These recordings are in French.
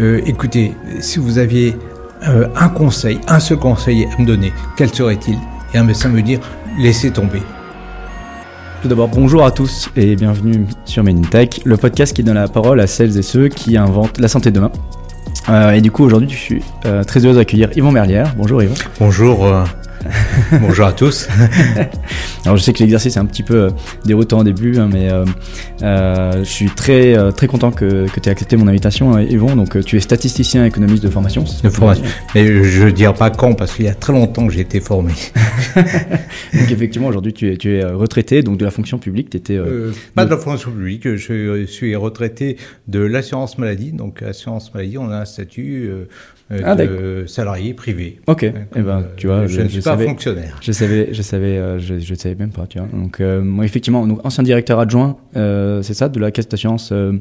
Euh, écoutez, si vous aviez euh, un conseil, un seul conseil à me donner, quel serait-il? Et un médecin me dire, laissez tomber. Tout d'abord, bonjour à tous et bienvenue sur Menintech, le podcast qui donne la parole à celles et ceux qui inventent la santé demain. Euh, et du coup, aujourd'hui, je suis euh, très heureux d'accueillir Yvon Merlière. Bonjour Yvon. Bonjour. euh, Bonjour à tous. Alors, je sais que l'exercice est un petit peu euh, déroutant au début, hein, mais euh, euh, je suis très, très content que, que tu aies accepté mon invitation, euh, Yvon. Donc, tu es statisticien économiste de formation. De formation. Mais je ne dirai pas quand, parce qu'il y a très longtemps que j'ai été formé. Donc, effectivement, aujourd'hui, tu es, tu es retraité donc de la fonction publique. Tu étais. Euh, pas de la fonction publique, je suis retraité de l'assurance maladie. Donc, assurance maladie, on a un statut Ah, de salarié privé. Ok, Euh, eh ben, euh, tu vois, je, je- ne je suis pas savais- fonctionnaire. Je savais, je savais, euh, je, je savais même pas, tu vois. Donc, euh, moi, effectivement, donc, ancien directeur adjoint, euh, c'est ça, de la caisse d'assurance euh,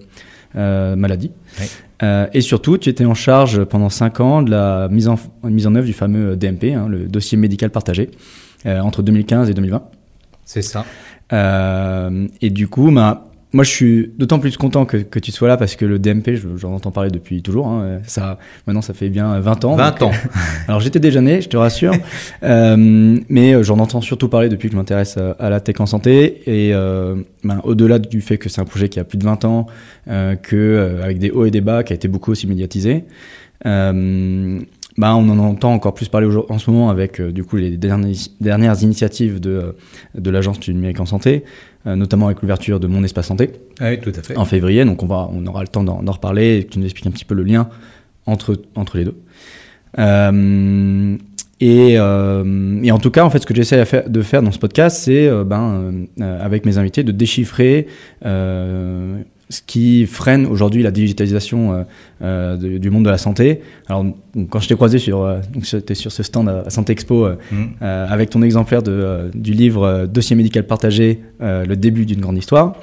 euh, maladie. Oui. Euh, et surtout, tu étais en charge pendant 5 ans de la mise en, mise en œuvre du fameux DMP, hein, le dossier médical partagé, euh, entre 2015 et 2020. C'est ça. Euh, et du coup, bah, moi, je suis d'autant plus content que, que tu sois là parce que le DMP, je- j'en entends parler depuis toujours. hein. ça, maintenant, ça fait bien 20 ans. 20 donc, ans. alors j'étais déjà né, je te rassure, Euh, mais euh, j'en entends surtout parler depuis que je m'intéresse à, à la tech en santé. Et euh, ben, au-delà du fait que c'est un projet qui a plus de 20 ans, euh, que euh, avec des hauts et des bas, qui a été beaucoup aussi médiatisé, euh, ben, on en entend encore plus parler en ce moment avec euh, du coup les dernières, dernières initiatives de, euh, de l'agence du numérique en santé, euh, notamment avec l'ouverture de mon espace santé Oui, tout à fait. en février. Donc on, va, on aura le temps d'en reparler et que tu nous expliques un petit peu le lien entre, entre les deux. Euh, et, et en tout cas, en fait, ce que j'essaie de faire dans ce podcast, c'est, ben, avec mes invités, de déchiffrer ce qui freine aujourd'hui la digitalisation euh, euh, de- du monde de la santé. Alors, donc, quand je t'ai croisé sur, euh, donc, sur ce stand à, à Santé Expo, euh, Mm. avec ton exemplaire de, du livre Dossier médical partagé, le début d'une grande histoire.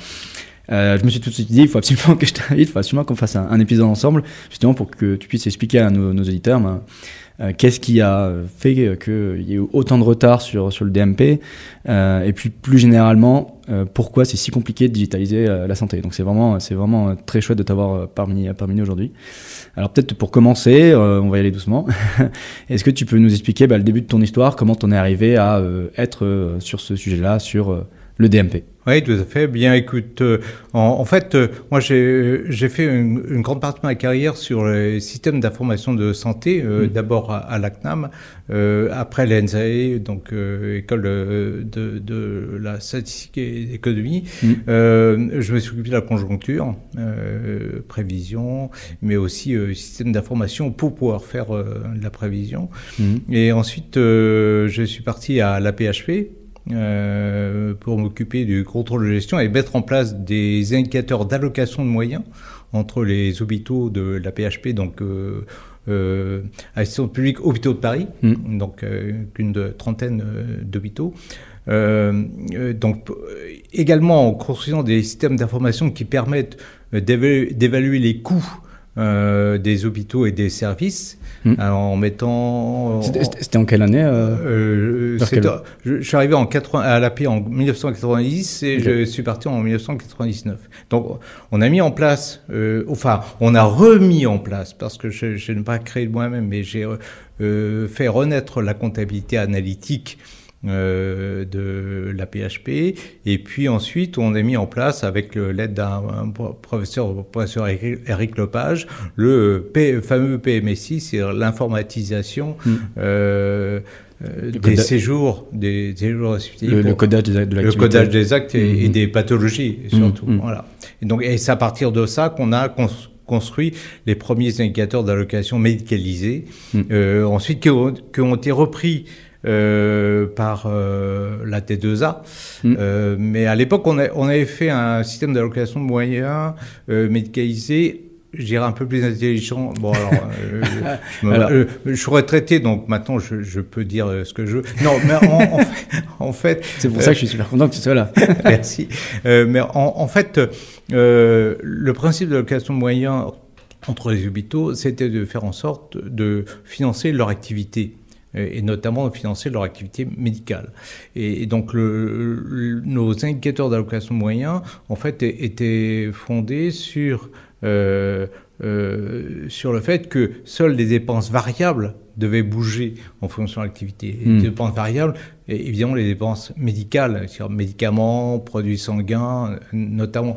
Je me suis tout de suite dit, il faut absolument que je t'invite, il faut absolument qu'on fasse un, un épisode ensemble, justement pour que tu puisses expliquer à nos, nos auditeurs ben, qu'est-ce qui a fait qu'il y ait eu autant de retard sur, sur le DMP, euh, et puis plus généralement, euh, pourquoi c'est si compliqué de digitaliser euh, la santé. Donc c'est vraiment, c'est vraiment euh, très chouette de t'avoir euh, parmi, parmi nous aujourd'hui. Alors peut-être pour commencer, euh, on va y aller doucement. Est-ce que tu peux nous expliquer bah, le début de ton histoire, comment t'en es arrivé à euh, être euh, sur ce sujet-là, sur euh, le DMP Oui, tout à fait. Bien, écoute, euh, en, en fait, euh, moi, j'ai j'ai fait une, une grande partie de ma carrière sur les systèmes d'information de santé, euh, Mm. d'abord à, à l'ACNAM, euh, après l'ENSAE, donc euh, école de, de, la statistique et l'économie. Mm. Euh, je me suis occupé de la conjoncture, euh, prévision, mais aussi euh, système d'information pour pouvoir faire euh, de la prévision. Mhm. Et ensuite, euh, je suis parti à la PHP euh, pour m'occuper du contrôle de gestion et mettre en place des indicateurs d'allocation de moyens entre les hôpitaux de la PHP, donc euh, euh, assistance publique hôpitaux de Paris, Mm. donc euh, une de- trentaine euh, d'hôpitaux. Donc également en construisant des systèmes d'information qui permettent d'évalu- d'évaluer les coûts euh, des hôpitaux et des services Mm. alors, en mettant C'était c'était en quelle année euh euh, quel- je, je suis arrivé en 80, à la paix en 1990 et je suis parti en 1999. Donc, on a mis en place, euh, enfin, on a remis en place, parce que je, je n'ai pas créé moi-même, mais j'ai euh, fait renaître la comptabilité analytique euh, de la PHP. Et puis ensuite, on a mis en place, avec l'aide d'un un professeur, professeur Eric Lepage, le P- fameux PMSI, c'est l'informatisation Mm. euh, euh, des séjours, des séjours hospitaliers le, codage des- de le codage des actes et, et Mhm. des pathologies surtout. Mhm. Voilà. Et donc, et c'est à partir de ça qu'on a cons- construit les premiers indicateurs d'allocation médicalisés, euh, ensuite qui ont, qui ont été repris euh, par euh, la T2A. Mhm. Euh, mais à l'époque, on, avait fait un système d'allocation de moyens médicalisé. Je dirais un peu plus intelligent. Bon, alors, euh, je, me- Alors. euh, je suis retraité, donc maintenant je, je peux dire ce que je veux. Non, mais en, en fait, en fait, C'est pour ça que je suis super content que tu sois là. Merci. Mais en, en fait, le principe de l'allocation de moyens entre les hôpitaux, c'était de faire en sorte de financer leur activité et notamment de financer leur activité médicale. Et, et donc, le, le- nos indicateurs d'allocation de moyens, en fait, étaient fondés sur euh, euh, sur le fait que seules les dépenses variables devaient bouger en fonction de l'activité. Les Hmm. dépenses variables, et évidemment les dépenses médicales, c'est-à-dire médicaments, produits sanguins, euh, notamment.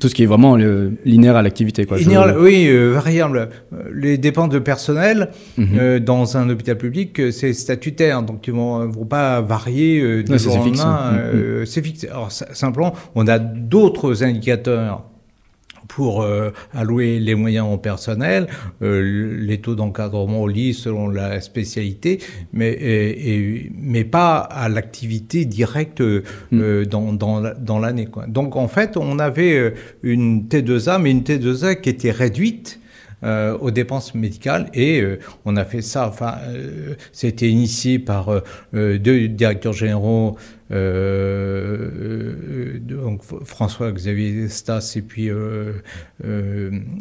Tout ce qui est vraiment le- linéaire à l'activité. quoi. Je- Linéaire, oui, euh, variables. Euh, Les dépenses de personnel Mhm. euh, dans un hôpital public, c'est statutaire, donc ils vont, vont pas varier euh, du Ouais, jour au lendemain. euh, C'est fixe. Alors simplement, on a d'autres indicateurs pour euh, allouer les moyens en personnel, euh, les taux d'encadrement au lit selon la spécialité, mais, et- et- mais pas à l'activité directe euh, euh, dans, dans, dans l'année. Donc en fait, on avait une T2A, mais une T2A qui était réduite euh, aux dépenses médicales et euh, on a fait ça. Enfin, euh, c'était initié par deux directeurs généraux, euh, euh, donc François-Xavier Stas et puis euh,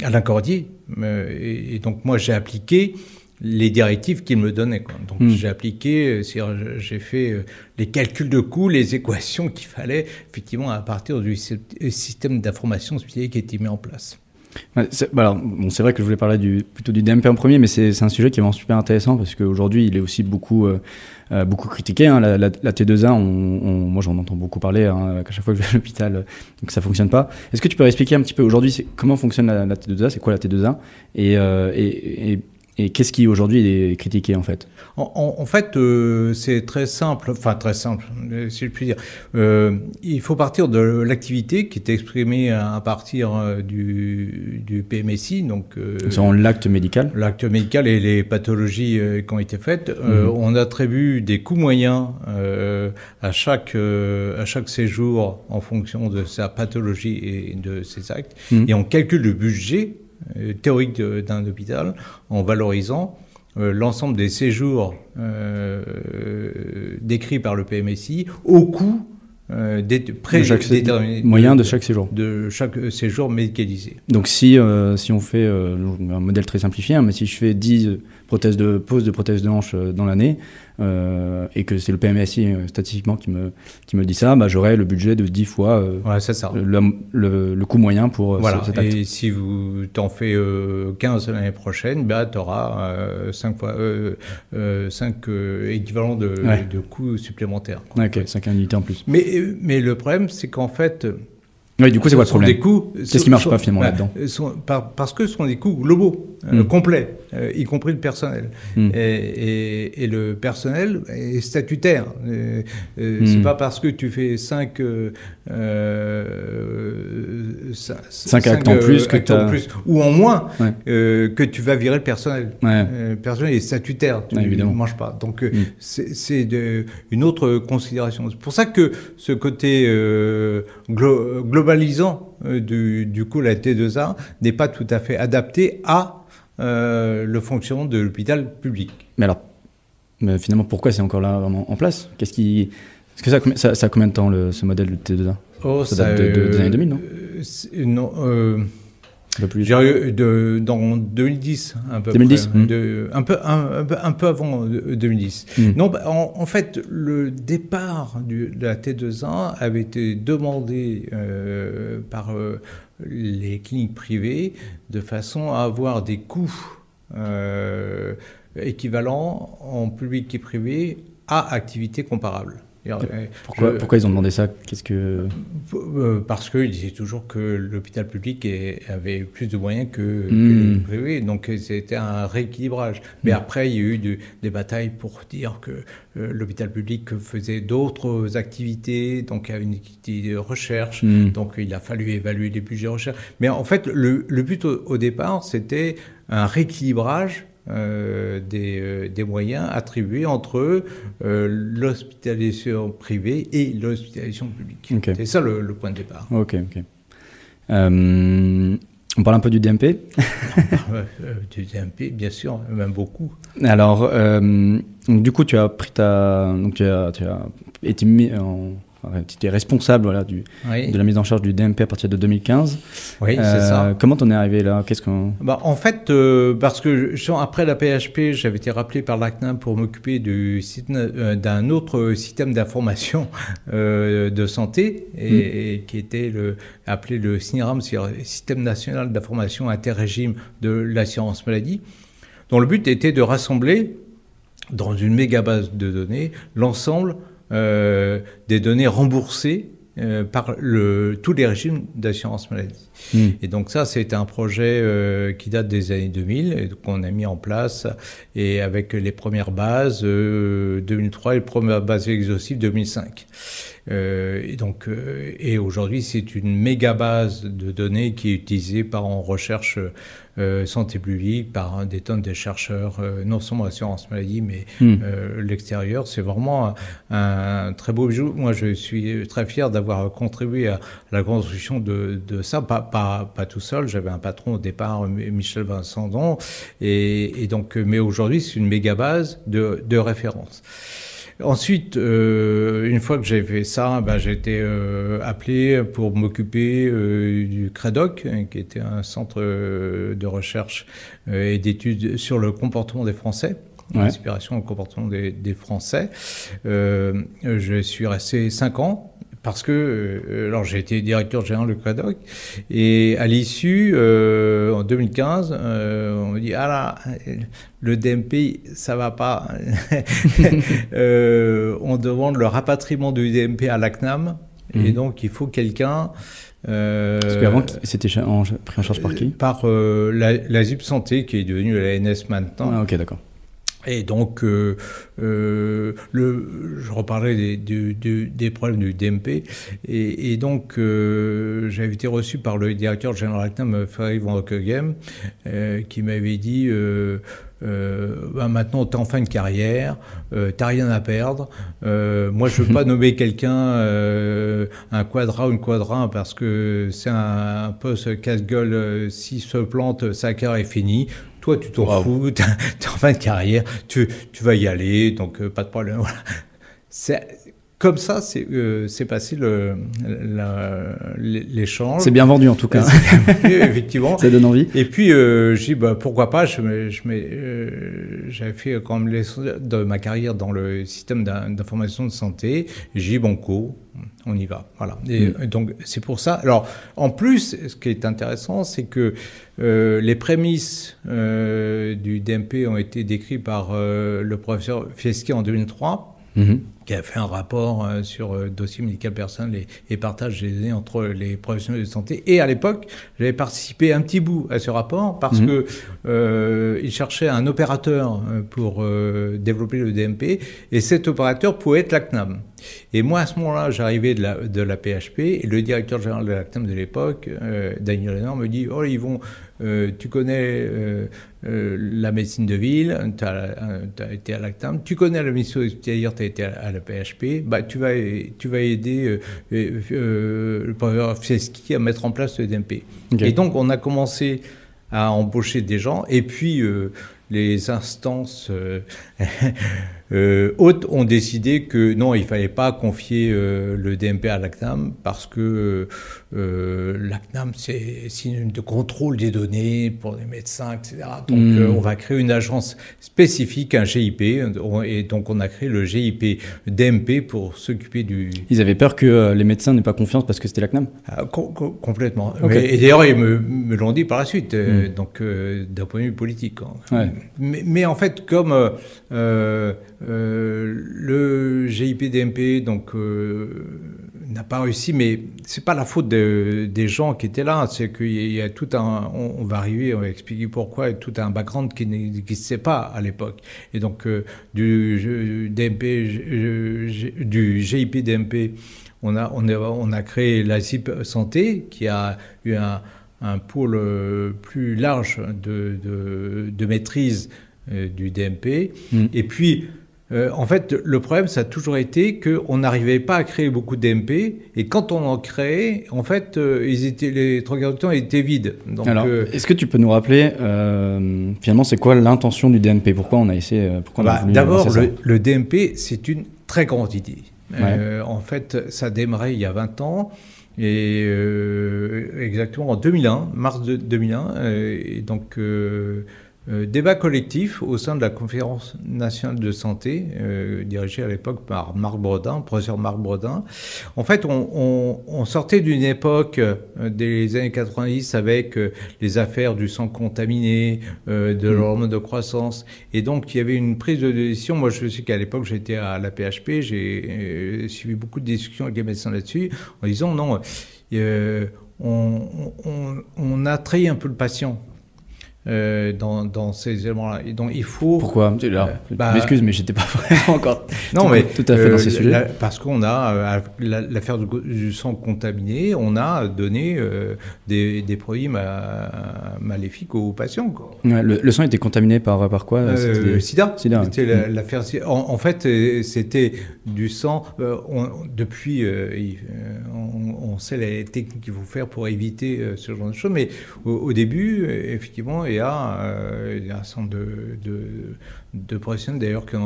Alain Cordier. Et, et donc moi j'ai appliqué les directives qu'il me donnait. Quoi. Donc Mm. j'ai appliqué, j'ai fait les calculs de coûts, les équations qu'il fallait effectivement à partir du sy- système d'information spécialisé qui était mis en place. Bah c'est vrai que je voulais parler du, plutôt du DMP en premier, mais c'est un sujet qui est vraiment super intéressant parce qu'aujourd'hui, il est aussi beaucoup, euh, euh, beaucoup critiqué. hein. La, la- la T2A, on, on- moi j'en entends beaucoup parler hein, à chaque fois que je vais à l'hôpital, euh, donc ça fonctionne pas. Est-ce que tu peux expliquer un petit peu aujourd'hui comment fonctionne la, la T2A C'est quoi la T2A Et, euh, et, et, et qu'est-ce qui aujourd'hui est critiqué en fait? En, en- en fait, euh, c'est très simple, enfin très simple, si je puis dire. Euh, il faut partir de l'activité qui est exprimée à partir euh, du, du PMSI, donc euh, l'acte médical? l'acte médical et les pathologies euh, qui ont été faites. Euh, Mhm. On attribue des coûts moyens euh, à, chaque, euh, à chaque séjour en fonction de sa pathologie et de ses actes. Mhm. Et on calcule le budget théorique de- d'un hôpital en valorisant euh, l'ensemble des séjours euh, euh, décrits par le PMSI au coût euh, prédéterminé moyen de chaque séjour. de chaque séjour médicalisé. Donc si, euh, si on fait euh, un modèle très simplifié, hein, mais si je fais 10 prothèses de pose de prothèses de hanche euh, dans l'année euh, et que c'est le PMSI euh, statistiquement qui me, qui me dit ça, bah, j'aurai le budget de 10 fois euh, ça. le, le, le coût moyen pour euh, Voilà. ce- cet acte. Et si vous t'en fais euh, 15 l'année prochaine, bah, tu auras 5 fois, euh, euh, cinq, euh, équivalents de, Ouais. de coûts supplémentaires. quoi. Ok, 5 unités en plus. Mais, mais le problème, c'est qu'en fait. Oui, du coup, c'est quoi le sont problème des coûts. Qu'est-ce qui marche pas, finalement, bah, là-dedans sont- par- Parce que ce sont des coûts globaux, euh, Mm. complets, euh, y compris le personnel. Mm. Et, et- et le personnel est statutaire. Euh, euh, Mm. C'est pas parce que tu fais 5 Cinq actes en plus que actes en t'as- plus ou en moins Ouais. que tu vas virer le personnel. Ouais. Le personnel est statutaire, tu ne évidemment. manges pas. Donc Mm. c'est une autre considération. C'est pour ça que ce côté glo- globalisant du, du coup la T2A n'est pas tout à fait adapté à le fonctionnement de l'hôpital public. Mais alors, mais finalement, pourquoi c'est encore là vraiment en place? Qu'est-ce qui... Est-ce que ça, ça, ça a combien de temps le, ce modèle de T2A Oh, Ça date de- de- des années 2000, non? euh, c'est- Non, euh, Un plus de, dans 2010, un peu 2010, près, hmm. de- un, peu, un, un peu, avant euh, 2010. Hmm. Non, bah, en, en fait, le départ du- de la T2A avait été demandé euh, par euh, les cliniques privées de façon à avoir des coûts euh, équivalents en public et privé à activités comparables. Euh, pourquoi, je- pourquoi ils ont demandé ça? Qu'est-ce que... euh, Parce qu'ils disaient toujours que l'hôpital public avait plus de moyens que, que Hmm. le privé, donc c'était un rééquilibrage. Mais Hmm. après, il y a eu des batailles pour dire que euh, l'hôpital public faisait d'autres activités, donc il y avait une activité de recherche, Hmm. donc il a fallu évaluer les budgets de recherche. Mais en fait, le, le but au, au départ, c'était un rééquilibrage euh, des, euh, des moyens attribués entre euh, l'hospitalisation privée et l'hospitalisation publique. C'est ça le, le point de départ. Ok, ok. Euh, on parle un peu du DMP. Du DMP, bien sûr, même beaucoup. Alors, donc, du coup, tu as pris ta, donc tu as, tu as été mis en, tu étais responsable voilà, du, de la mise en charge du DMP à partir de 2015. Oui, c'est ça. Comment t'en es arrivé là? Qu'est-ce qu'on... Bah, en fait, parce que après la PHP, j'avais été rappelé par l'ACNAM pour m'occuper du, d'un autre système d'information de santé, et, hmm. qui était le, appelé le SNIRAM, Système national d'information interrégime de l'assurance maladie, dont le but était de rassembler dans une méga base de données l'ensemble euh, des données remboursées euh, par le, tous les régimes d'assurance maladie. Hmm. Et donc ça, c'est un projet euh, qui date des années 2000 qu'on a mis en place et avec les premières bases 2003 et les premières bases exhaustives 2005. Euh, et donc, euh, et aujourd'hui, c'est une méga base de données qui est utilisée par en recherche euh, santé publique, par des tonnes de chercheurs, non seulement l'assurance maladie, mais hmm. l'extérieur. C'est vraiment un, très beau bijou. Moi, je suis très fier d'avoir contribué à la construction de, de ça, pas, pas, pas, tout seul. J'avais un patron au départ, Michel Vincendon, et, et donc, mais aujourd'hui, c'est une méga base de, de référence. Ensuite, euh, une fois que j'ai fait ça, ben, j'ai été euh, appelé pour m'occuper euh, du CREDOC, hein, qui était un centre de recherche et d'études sur le comportement des Français. L'inspiration au comportement des, des Français. je suis resté cinq ans parce que euh, alors j'ai été directeur général de CREDOC et à l'issue euh, en 2015 euh, on me dit ah là le DMP ça va pas on demande le rapatriement du DMP à l'ACNAM et mhm. donc il faut quelqu'un parce qu'avant c'était pris en charge par qui? Par la, la ZUP Santé qui est devenue la NS maintenant. Ah, ok d'accord. Et donc, euh, euh, le, je reparlerai des, problèmes du DMP. Et, et donc, euh, j'avais été reçu par le directeur général ACNAM, Frédéric Van euh, qui m'avait dit bah maintenant, tu en fin de carrière, tu rien à perdre. Moi, je veux pas nommer quelqu'un un quadra ou une quadra parce que c'est un, un poste casse-gueule. si se plante, sa carrière est finie. Toi, tu t'en fous, tu es en fin de carrière, tu, tu vas y aller, donc euh, pas de problème. Voilà. Comme ça, c'est euh, passé l'échange. C'est bien vendu en tout cas. effectivement. ça donne envie. Et puis, euh, j'ai dit, bah, pourquoi pas, j'avais je, euh, fait quand même de ma carrière dans le système d'information de santé. J'ai dit, bon, co, on y va. Voilà. Et, mm. donc, c'est pour ça. Alors, en plus, ce qui est intéressant, c'est que euh, les prémices euh, du DMP ont été décrites par euh, le professeur Fieschi en 2003 qui a fait un rapport euh, sur euh, dossier médical personnel et, partage des données entre les professionnels de santé. Et à l'époque, j'avais participé un petit bout à ce rapport parce mhm. que euh, il cherchait un opérateur euh, pour euh, développer le DMP et cet opérateur pouvait être l'ACNAM. Et moi, à ce moment-là, j'arrivais de la, de la PHP et le directeur général de l'ACNAM de l'époque, Daniel Lennon, me dit, oh, ils vont, tu connais la médecine de ville, tu as, été à l'ACNAM, tu connais la médecine hospitalière, tu as été à, la PHP, bah, tu, vas, tu vas aider le professeur Fieski à mettre en place le DMP. Et donc, on a commencé à embaucher des gens. Et puis, euh, les instances euh, euh, hautes ont décidé que non, il fallait pas confier euh, le DMP à l'ACNAM parce que euh, l'ACNAM, c'est synonyme de contrôle des données pour les médecins, etc. Donc, mmh. on va créer une agence spécifique, un GIP, et donc on a créé le GIP DMP pour s'occuper du... Ils avaient peur que les médecins n'aient pas confiance parce que c'était l'ACNAM? Ah, co co Complètement. Okay. Mais, et d'ailleurs, ils me, me l'ont dit par la suite, mmh. donc d'un point de vue politique. Hein. Ouais. Mais, mais, en fait, comme euh, euh, le GIP-DMP donc euh, n'a pas réussi, mais c'est pas la faute de, des gens qui étaient là. C'est qu'il y a tout un, on, on, va arriver, on va expliquer pourquoi, et tout un background qui n'existait pas à l'époque. Et donc euh, du DMP, du GIP-DMP, on a, on a, on a créé la CIP Santé qui a eu un, un pôle plus large de, de, de maîtrise euh, du DMP. Mm. Et puis, euh, en fait, le problème, ça a toujours été qu'on n'arrivait pas à créer beaucoup de DMP. Et quand on en créait, en fait, euh, ils étaient, les étaient vides. Donc, Alors, euh, est-ce que tu peux nous rappeler, euh, finalement, c'est quoi l'intention du DMP Pourquoi on a essayé pourquoi bah, D'abord, le, le, DMP, c'est une très grande idée. En fait, ça démarrait il y a 20 ans. Et euh, exactement en 2001, mars de 2001, et donc euh, débat collectif au sein de la conférence nationale de santé, euh, dirigée à l'époque par Marc Brodin, professeur Marc Brodin. En fait, on, on, on sortait d'une époque euh, des années 90 avec euh, les affaires du sang contaminé, euh, de mmh. l'hormone de croissance, et donc il y avait une prise de décision. Moi, je sais qu'à l'époque, j'étais à la PHP, j'ai suivi beaucoup de discussions avec les médecins là-dessus, en disant non, on, on, on a trahi un peu le patient. Euh, dans, dans, ces éléments-là. Et donc il faut. Pourquoi euh, bah, M'excuse, mais j'étais pas vraiment encore. non, mais tout à fait euh, dans ces sujets. La, parce qu'on a euh, l'affaire du, du, sang contaminé, on a donné euh, des, des, produits ma, maléfiques aux patients. Quoi. Ouais, le, le, sang était contaminé par par quoi Sida. Sida. C'était ouais. l'affaire. En, en, fait, c'était du sang. On, depuis, on, on, sait les techniques qu'il faut faire pour éviter ce genre de choses, mais au, au début, effectivement et euh, il y a un certain de, de, de professionnels d'ailleurs qui,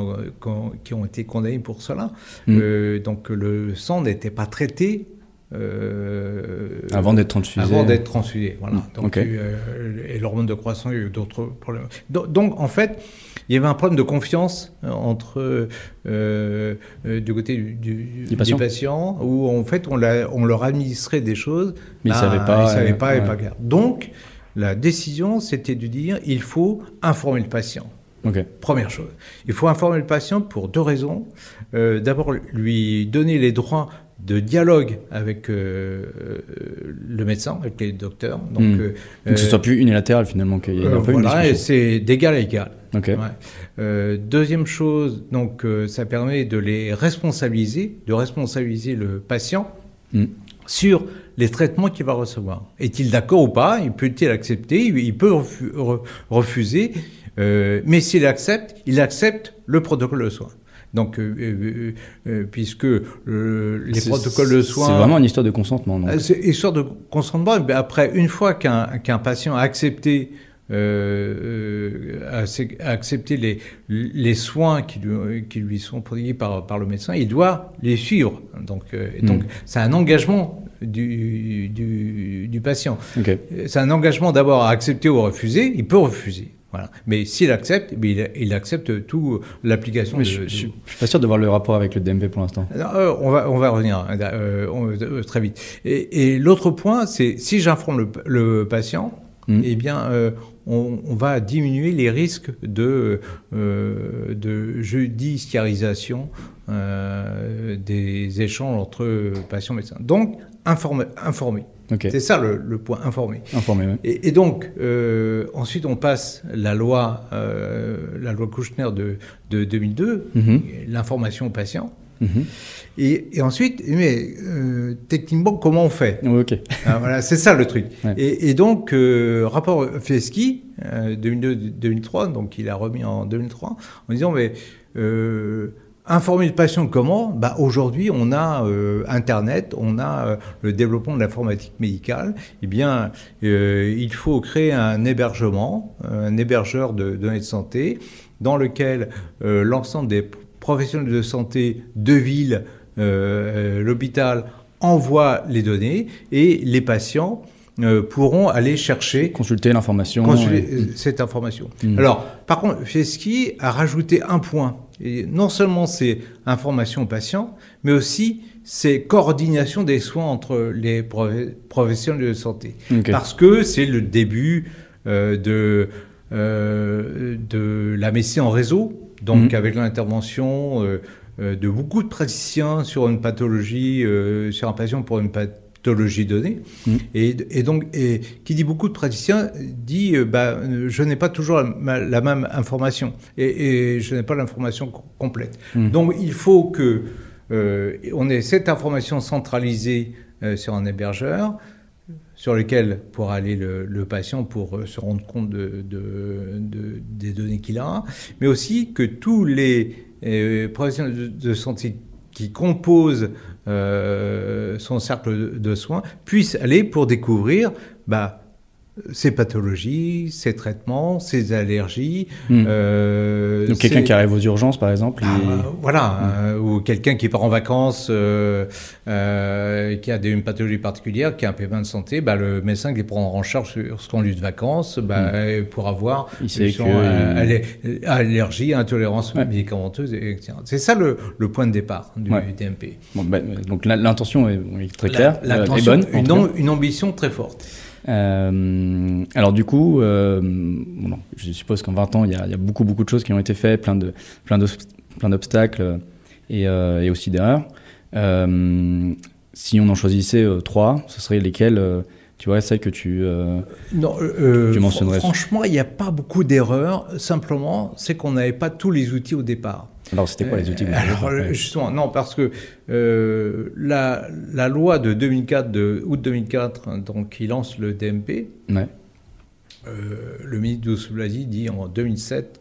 qui, ont été condamnés pour cela. Mmh. Euh, donc le sang n'était pas traité euh, avant d'être transfusé. Avant d'être transfusé, voilà. Mmh. Donc, okay. et l'hormone de croissance, il y a eu d'autres problèmes. Donc, donc, en fait, il y avait un problème de confiance entre euh, euh, du côté du, du, du, patient. où en fait on, on leur administrait des choses, mais ils ne savaient pas, ils savaient pas, et pas. Donc la décision, c'était de dire il faut informer le patient. Okay. Première chose. Il faut informer le patient pour deux raisons. Euh, D'abord, lui donner les droits de dialogue avec euh, le médecin, avec les docteurs. Donc, mmh. euh, que ce soit plus unilatéral finalement, qu'il y ait un peu voilà, une c'est d'égal à égal. Okay. Ouais. deuxième chose, donc ça permet de les responsabiliser, de responsabiliser le patient mmh. Sur les traitements qu'il va recevoir. Est-il d'accord ou pas? Il peut-il accepter? Il peut refuser. Euh, mais s'il accepte, il accepte le protocole de soins. Donc, euh, euh, puisque les protocoles de soins... C'est vraiment une histoire de consentement. C'est une histoire de consentement. Mais après, une fois qu'un qu patient a accepté euh, à, accepter les, les soins qui lui, qui lui sont prodigués par, par le médecin, il doit les suivre. Donc, euh, donc c'est un engagement du, du, du patient. Okay. C'est un engagement d'abord à accepter ou à refuser. Il peut refuser. Voilà. Mais s'il accepte, eh il, il, accepte tout l'application. Je, je, suis pas sûr de voir le rapport avec le DMP pour l'instant. Euh, on va on va revenir euh, on, euh, très vite. Et, et l'autre point, c'est si j'informe le, le, patient, mmh. eh bien, euh, on, on, va diminuer les risques de euh, de judiciarisation euh, des échanges entre patients et médecins. Donc, informer. informer. Okay. C'est ça le, le, point, informer. Informer, oui. Et, et donc, euh, ensuite, on passe la loi, la loi Kouchner de, de 2002, mm -hmm. l'information aux patients. -hmm. et, et, ensuite, mais euh, techniquement, comment on fait Ok. ah, voilà, c'est ça le truc. Ouais. Et, et, donc, euh, rapport Fesky, 2002-2003, donc il a remis en 2003, en disant, mais euh, Informer le patient comment bah, Aujourd'hui, on a euh, Internet, on a euh, le développement de l'informatique médicale. Eh bien, euh, il faut créer un hébergement, un hébergeur de données de santé, dans lequel euh, l'ensemble des professionnels de santé de ville, euh, l'hôpital, envoient les données et les patients euh, pourront aller chercher consulter l'information consulter et... cette information. Mmh. Alors, par contre, Fesky a rajouté un point et non seulement c'est information aux patients, mais aussi c'est coordination des soins entre les professionnels de santé. Okay. Parce que c'est le début euh, de, euh, de la médecine en réseau, donc mmh. avec l'intervention euh, de beaucoup de praticiens sur une pathologie, euh, sur un patient pour une pathologie pathologie donnée. Mmh. Et, et, donc, et, qui dit beaucoup de praticiens dit euh, bah, je n'ai pas toujours la, la même information et, et je n'ai pas l'information complète. Mmh. Donc, il faut que euh, on ait cette information centralisée euh, sur un hébergeur sur lequel pourra aller le, patient pour euh, se rendre compte de, de, de, des données qu'il a, mais aussi que tous les euh, professionnels de, santé qui composent euh, son cercle de soins puisse aller pour découvrir bah, ses pathologies, ses traitements, ses allergies. Hmm. Euh, Donc quelqu'un qui arrive aux urgences, par exemple. Ah, voilà, hmm. euh, ou quelqu'un qui part en vacances, euh, qui a une pathologie particulière, qui a un paiement de santé, bah, le médecin qui prend en charge sur son lieu de vacances bah, hmm. pour avoir Il sait que, allergie, intolérance médicamenteuse, etc. C'est ça le, point de départ du, DMP. Bah, donc l'intention est, très claire, est bonne. Une, une ambition très forte. Euh, alors du coup, euh, je suppose qu'en 20 ans, il y, a, beaucoup, beaucoup de choses qui ont été faites, plein de, plein plein d'obstacles et, euh, et, aussi d'erreurs. si on en choisissait trois, ce seraient lesquels tu vois, celles que tu, non, tu mentionnerais? Franchement, il n'y a pas beaucoup d'erreurs. Simplement, c'est qu'on n'avait pas tous les outils au départ. Alors, c'était quoi les outils Alors, justement, non, parce que euh, la, la, loi de 2004, de août 2004, donc, qui lance le DMP, ouais. euh, le ministre Douce-Blazy dit en 2007,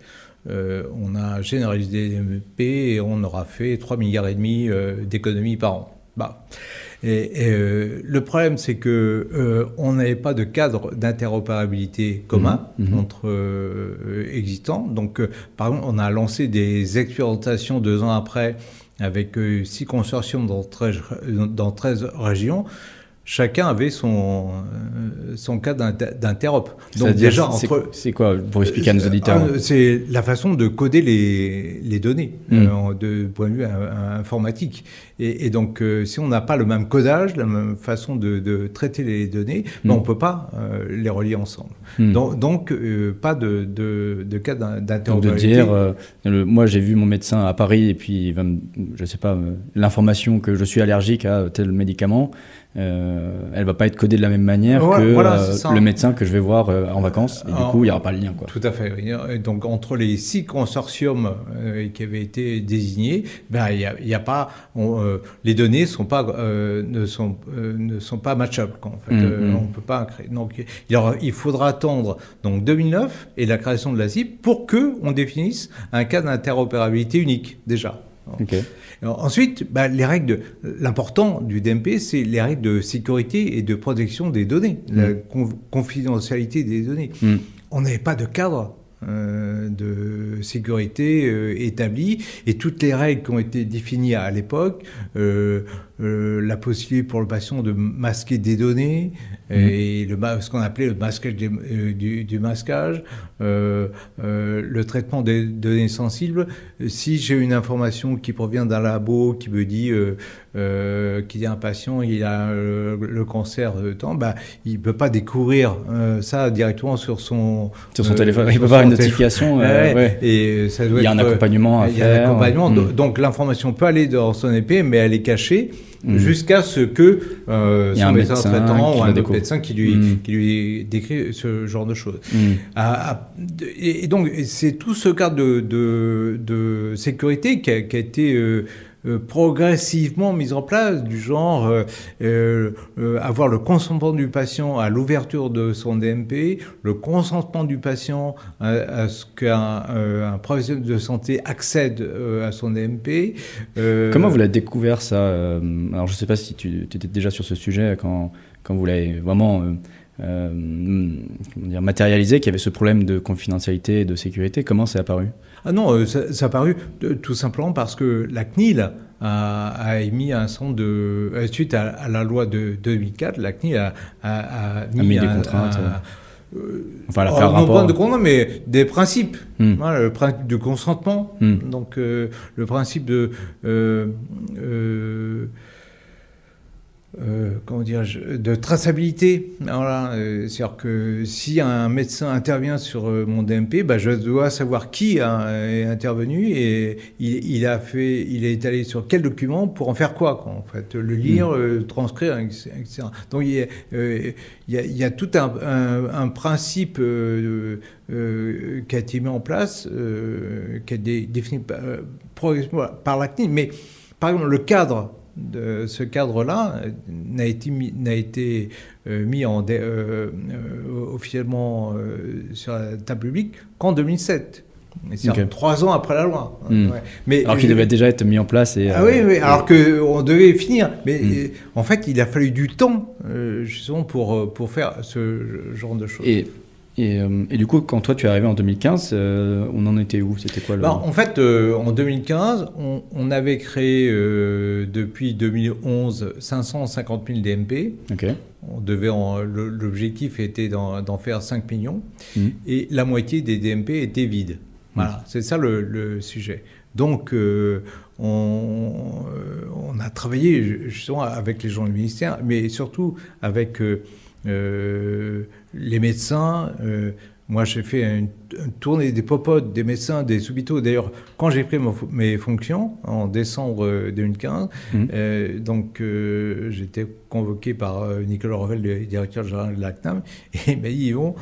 euh, on a généralisé le DMP et on aura fait 3 milliards et demi euh, d'économies par an. Bah. Et, euh, le problème, c'est que euh, on n'avait pas de cadre d'interopérabilité commun mhm. Mhm. entre euh, existants. Donc, par exemple, on a lancé des expérimentations deux ans après avec six consortiums dans 13, dans 13 régions chacun avait son, euh, son cas d'interop. Donc déjà, entre... C'est quoi, pour expliquer à nos auditeurs euh, C'est la façon de coder les, les données, euh, de point de vue informatique. Et, donc, si on n'a pas le même codage, la même façon de, de traiter les données, ben, hmm. on ne peut pas les relier ensemble. Donc, donc pas de, de, de cas d'interopérabilité. de dire, moi j'ai vu mon médecin à Paris et puis, je ne sais pas, l'information que je suis allergique à tel médicament, euh, elle va pas être codée de la même manière que euh, le médecin que je vais voir euh, en vacances. Et du coup, il n'y aura pas le lien. Quoi. Tout à fait. donc, entre les six consortiums qui avaient été désignés, ben, n'y a, pas, les données sont pas, ne, sont, ne sont pas matchables. En fait. Mm, mm. on peut pas créer. Donc, il faudra attendre donc, 2009 et la création de la ZIP pour que on définisse un cas d'interopérabilité unique, déjà. Ensuite, bah, les règles de l'important du DMP, c'est les règles de sécurité et de protection des données, la mm. confidentialité des données. Mm. On n'avait pas de cadre euh, de sécurité euh, établi et toutes les règles qui ont été définies à l'époque, euh, la possibilité pour le patient de masquer des données et le, ce qu'on appelait le masquage du, du, masquage, le traitement des données sensibles. Si j'ai une information qui provient d'un labo qui me dit euh, qu'il y a un patient, il a le cancer de temps, bah, il ne peut pas découvrir ça directement sur son, sur son téléphone. Il peut pas une notification. Euh, Et ça doit il y a un accompagnement à il y a un accompagnement. Mm. Donc l'information peut aller dans son épée, mais elle est cachée. Mm. jusqu'à ce que euh, son médecin, traitant ou un autre médecin qui lui, mm. qui lui décrit ce genre de choses. et, donc, c'est tout ce cadre de, de, de sécurité qui a, qui a été euh, progressivement mise en place, du genre euh, euh, avoir le consentement du patient à l'ouverture de son DMP, le consentement du patient à, ce qu'un professionnel de santé accède à son DMP. Comment vous l'avez découvert ça Alors je ne sais pas si tu étais déjà sur ce sujet quand, quand vous l'avez vraiment... dire, matérialisé, qu'il y avait ce problème de confidentialité et de sécurité. Comment c'est apparu? Ah non, euh, ça, ça, a paru tout simplement parce que la CNIL a, émis un certain de... Euh, suite à, la loi de 2004, la CNIL a, a, mis, des contraintes. Euh, enfin, la faire rapport. de contraintes, mais des principes. Hmm. le principe de consentement. Hmm. Donc, le principe de... Euh, comment dire, de traçabilité. Voilà, euh, c'est-à-dire que si un médecin intervient sur euh, mon DMP, bah, je dois savoir qui a, est intervenu et il, a fait, il est allé sur quel document pour en faire quoi, quoi en fait, le lire, mmh. transcrire, etc. Donc il y a, il y a, tout un, un, principe qui a été mis en place, qui a été défini par, par la CNIL, mais par exemple le cadre de ce cadre-là n'a été mis, n'a été, euh, mis en euh, euh, officiellement sur la table publique qu'en 2007. C'est trois ans après la loi. Hmm. Mais, alors qu'il devait déjà être mis en place. Et, ah oui, oui, alors qu'on devait finir. Mais hmm. en fait, il a fallu du temps, justement, pour, pour faire ce genre de choses. Et euh, et, du coup, quand toi tu es arrivé en 2015, euh, on en était où? C'était quoi le... Bah, en fait, euh, en 2015, on, avait créé depuis 2011 550 000 DMP. On devait l'objectif était d'en faire 5 millions. Mmh. Et la moitié des DMP étaient vides. Voilà, mmh. c'est ça le, sujet. Donc, on, on, a travaillé justement avec les gens du ministère, mais surtout avec euh, les médecins, euh, moi j'ai fait une, tournée des popotes, des médecins, des hôpitaux. D'ailleurs, quand j'ai pris mes fonctions en décembre 2015, mmh. euh, donc j'étais convoqué par Nicolas Revel, le directeur général de l'ACNAM, et il m'a dit, Yvon,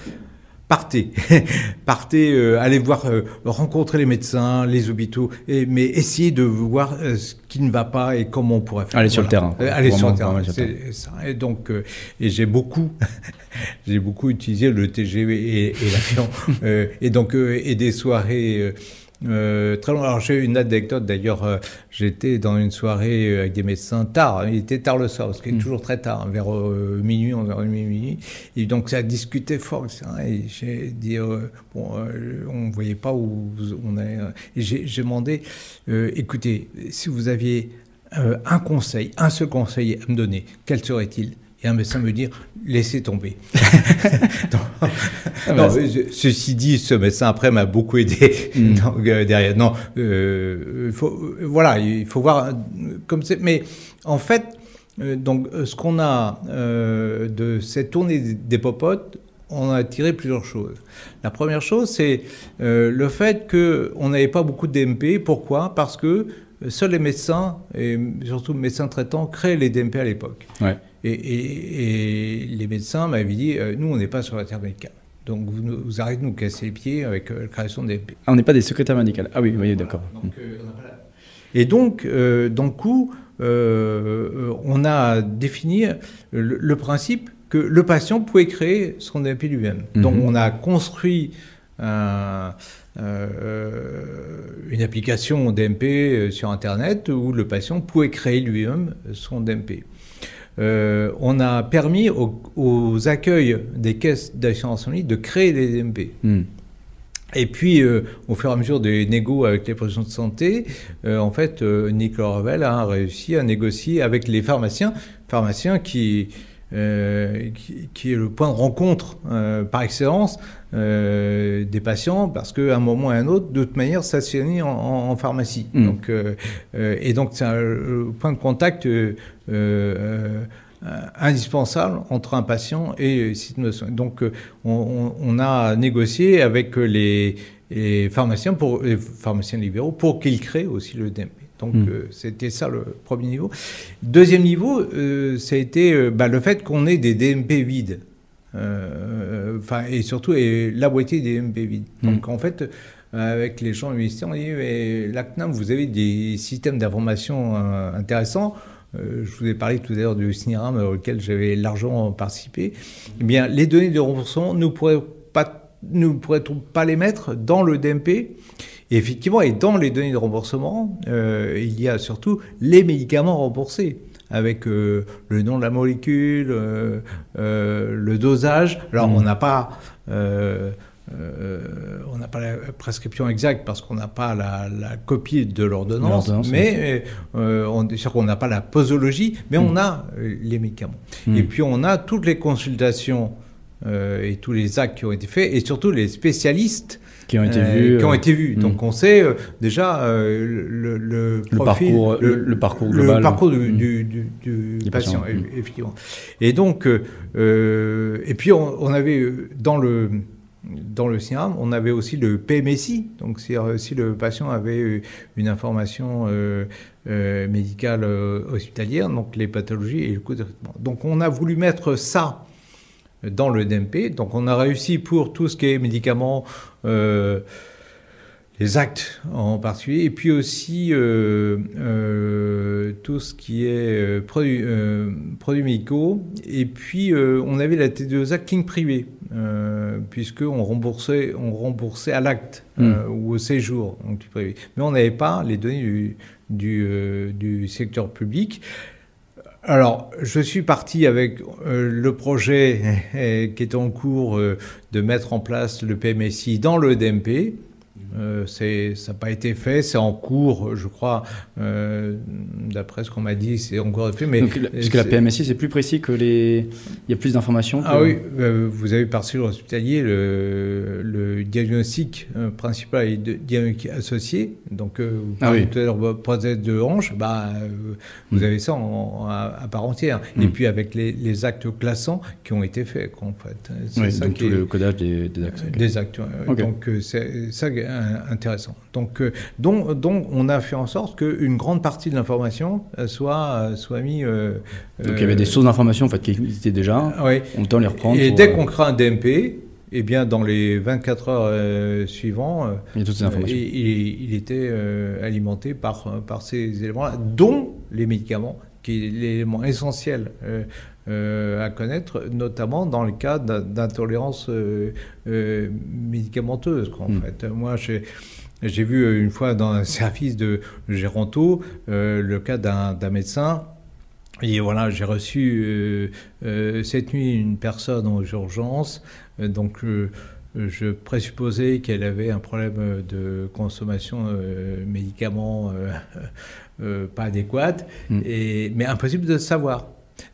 partez, partez, euh, allez voir, euh, rencontrer les médecins, les hôpitaux, et, mais essayez de voir euh, ce qui ne va pas et comment on pourrait faire. Aller sur le terrain. allez sur le terrain. Ça. Et donc, et j'ai beaucoup, j'ai beaucoup utilisé le TGV et, et l'avion, et donc et des soirées euh, très long. Alors j'ai une anecdote d'ailleurs. Euh, j'étais dans une soirée euh, avec des médecins tard. Il était tard le soir, ce qui est mm. toujours très tard, hein, vers minuit, 11h30, minuit. Et donc ça discutait fort. Et j'ai dit, bon, on ne voyait pas où on est. Et j'ai demandé, écoutez, si vous aviez un conseil, un seul conseil à me donner, quel serait-il? Et un médecin me dire laissez tomber. Ah, non, ceci dit, ce médecin après m'a beaucoup aidé hmm. euh, derrière. Non, euh, faut, voilà, il faut voir comme c'est. Mais en fait, euh, donc ce qu'on a de cette tournée des popotes, on a tiré plusieurs choses. La première chose, c'est le fait qu'on n'avait pas beaucoup de DMP. Pourquoi? Parce que seuls les médecins, et surtout les médecins traitants, créent les DMP à l'époque. Ouais. Et, les médecins m'avaient dit, euh, nous, on n'est pas sur la terre médicale. Donc vous, arrêtez de nous casser les pieds avec euh, la création des. Ah, on n'est pas des secrétaires médicaux. Ah oui, oui, d'accord. Euh, et donc, d'un coup, on a défini le, principe que le patient pouvait créer son DMP lui-même. Mhm. Donc on a construit une application DMP sur Internet où le patient pouvait créer lui-même son DMP. Euh, on a permis aux, accueils des caisses d'assurance en ligne de créer des DMP. Hmm. Et puis, euh, au fur et à mesure des négos avec les professions de santé, euh, en fait, Nicolas Revel a réussi à négocier avec les pharmaciens, pharmaciens qui, qui, est le point de rencontre par excellence des patients, parce qu'à un moment ou à un autre, de toute manière, ça se finit en, pharmacie. Hmm. Donc, et donc, c'est un point de contact indispensable entre un patient et système de soins. Donc, euh, on, a négocié avec les, pharmaciens, pour, les pharmaciens libéraux pour qu'ils créent aussi le DMP. Donc, hmm. euh, c'était ça le premier niveau. Deuxième niveau, ça a été bah, le fait qu'on ait des DMP vides. Enfin, et surtout et la moitié des DMP vides. Hmm. Donc, en fait, avec les gens du ministère, on dit l'ACNAM, vous avez des systèmes d'information intéressants. Euh, je vous ai parlé tout à l'heure du SNIRAM auquel j'avais largement participé, eh bien, les données de remboursement, nous ne pourrions pas, pas les mettre dans le DMP et effectivement, et dans les données de remboursement, euh, il y a surtout les médicaments remboursés avec euh, le nom de la molécule, le dosage. Alors, mmh. on n'a pas euh, on n'a pas la prescription exacte parce qu'on n'a pas la, copie de l'ordonnance, mais euh, on qu'on n'a pas la posologie, mais on mm. a euh, les médicaments. Mm. Et puis on a toutes les consultations et tous les actes qui ont été faits, et surtout les spécialistes qui ont été vus. Qui ont été vus. Mm. Donc on sait déjà le, le, parcours, le, parcours global. Le parcours du, patient, effectivement. Et donc, et puis on, on avait dans le dans le CIRAM, on avait aussi le PMSI, donc si, si le patient avait une information euh, euh, médicale euh, hospitalière, donc les pathologies et le coût de traitement. Donc on a voulu mettre ça dans le DMP, donc on a réussi pour tout ce qui est médicaments les actes en particulier, et puis aussi euh, euh, tout ce qui est euh, produits, produits médicaux. Et puis on avait la T2A clinique privée, puisqu'on remboursait, on remboursait à l'acte hmm. ou au séjour, donc privé. Mais on n'avait pas les données du, du, du secteur public. Alors, je suis parti avec le projet qui est en cours de mettre en place le PMSI dans le DMP. Euh, ça n'a pas été fait, c'est en cours, je crois, euh, d'après ce qu'on m'a dit, c'est encore fait. Mais puisque la PMSI, c'est plus précis que les. Il y a plus d'informations. Ah oui, euh, vous avez par sur hospitalier le, le diagnostic principal et le diagnostic associé. Donc, vous ah oui. tout à l'heure prothèse de hanche, bah, vous mm. avez ça à, part entière. Mm. Et puis avec les, actes classants qui ont été faits, en fait. C'est ça qui tout le codage des, actes. Des actes. Donc, c'est ça intéressant. Donc, euh, donc, donc, on a fait en sorte qu'une grande partie de l'information euh, soit, euh, soit mise. donc, il y avait des sources d'information en fait, qui existaient déjà. Oui. On le temps les reprendre. Et dès qu'on crée un DMP, eh bien, dans les 24 heures suivantes, il, était alimenté par, par ces éléments-là, dont les médicaments, qui est l'élément essentiel euh, à connaître, notamment dans le cas d'intolérance euh, euh, médicamenteuse. En hmm. fait, moi, j'ai vu une fois dans un service de Géronto le cas d'un médecin. Et voilà, j'ai reçu cette nuit une personne aux urgences. donc, je présupposais qu'elle avait un problème de consommation de médicaments pas adéquate, hmm. et, mais impossible de savoir.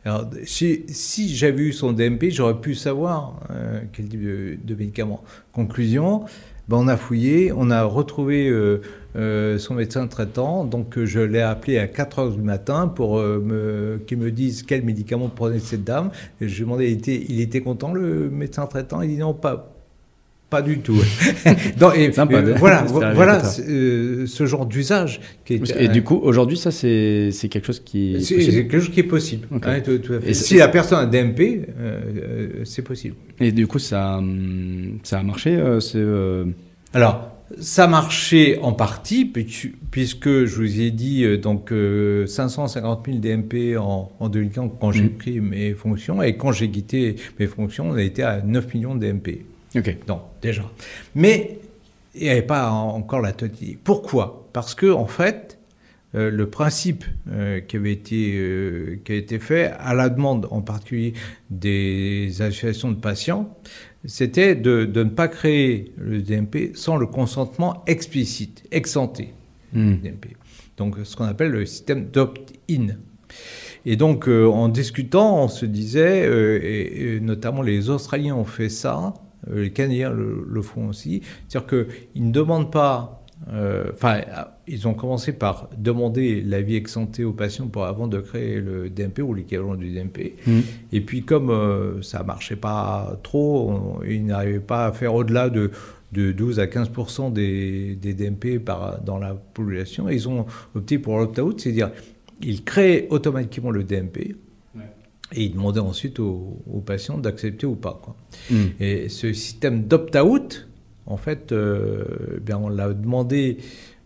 Alors, si, j'avais eu son DMP, j'aurais pu savoir euh, quel type de, médicament. Conclusion, ben on a fouillé, on a retrouvé euh, euh, son médecin traitant, donc je l'ai appelé à 4 heures du matin pour qu'il me dise quel médicament prenait cette dame. Et je lui ai demandé, il était, il était content le médecin traitant? Il dit non, pas, pas du tout. voilà, voilà euh, ce genre d'usage. et du coup, aujourd'hui, ça, c'est quelque chose qui est C'est quelque chose qui est possible. Hein, et si la personne a DMP, euh, euh, c'est possible. Et du coup, ça, ça a marché Alors, ça a marché en partie, puisque je vous ai dit donc 550 000 DMP en, en 2015 quand j'ai mmh. pris mes fonctions, et quand j'ai quitté mes fonctions, on a été à 9 millions de DMP. Ok. Donc, déjà. Mais il n'y avait pas encore la totalité. Pourquoi? Parce que, en fait, euh, le principe euh, qui, avait été, euh, qui a été fait, à la demande en particulier des associations de patients, c'était de, de, ne pas créer le DMP sans le consentement explicite, exempté hmm. DMP. Donc, ce qu'on appelle le système d'opt-in. Et donc, en discutant, on se disait, et, notamment les Australiens ont fait ça, les Canadiens le, font aussi. C'est-à-dire qu'ils ne demandent pas. Euh, enfin, ils ont commencé par demander l'avis exsanté aux patients pour, avant de créer le DMP ou l'équivalent du DMP. Mmh. Et puis, comme euh, ça ne marchait pas trop, ils n'arrivaient pas à faire au-delà de, de 12 à 15% des, des, DMP par, dans la population. ils ont opté pour l'opt-out, c'est-à-dire ils créent automatiquement le DMP et il demandait ensuite aux, patients d'accepter ou pas. Quoi. Hmm. Et ce système d'opt-out, en fait, euh, eh bien on l'a demandé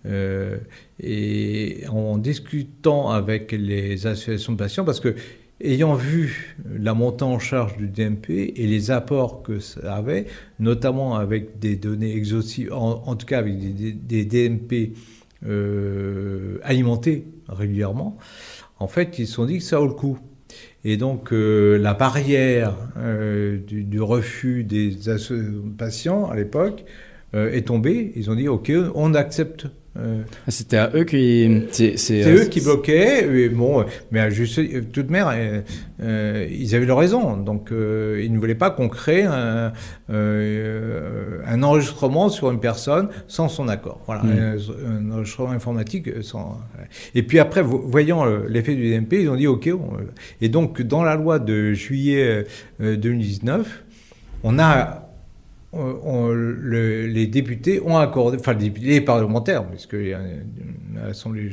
euh, et en discutant avec les associations de patients, parce que ayant vu la montée en charge du DMP et les apports que ça avait, notamment avec des données exhaustives, en, tout cas avec des, DMP euh, alimentés régulièrement, en fait, ils se sont dit que ça vaut le coup. Et donc euh, la barrière euh, du, refus des patients à l'époque euh, est tombée. Ils ont dit OK, on accepte euh, C'était à eux qui. C'est eux qui bloquaient. Mais bon, mais à juste, toute mère, euh, euh, ils avaient leur raison. Donc, ils ne voulaient pas qu'on crée un, un, enregistrement sur une personne sans son accord. Voilà, mm. un, enregistrement informatique sans. Et puis après, voyant l'effet du DMP, ils ont dit OK. Et donc, dans la loi de juillet 2019, on a les députés ont accordé, enfin les, parlementaires, puisque y a l'Assemblée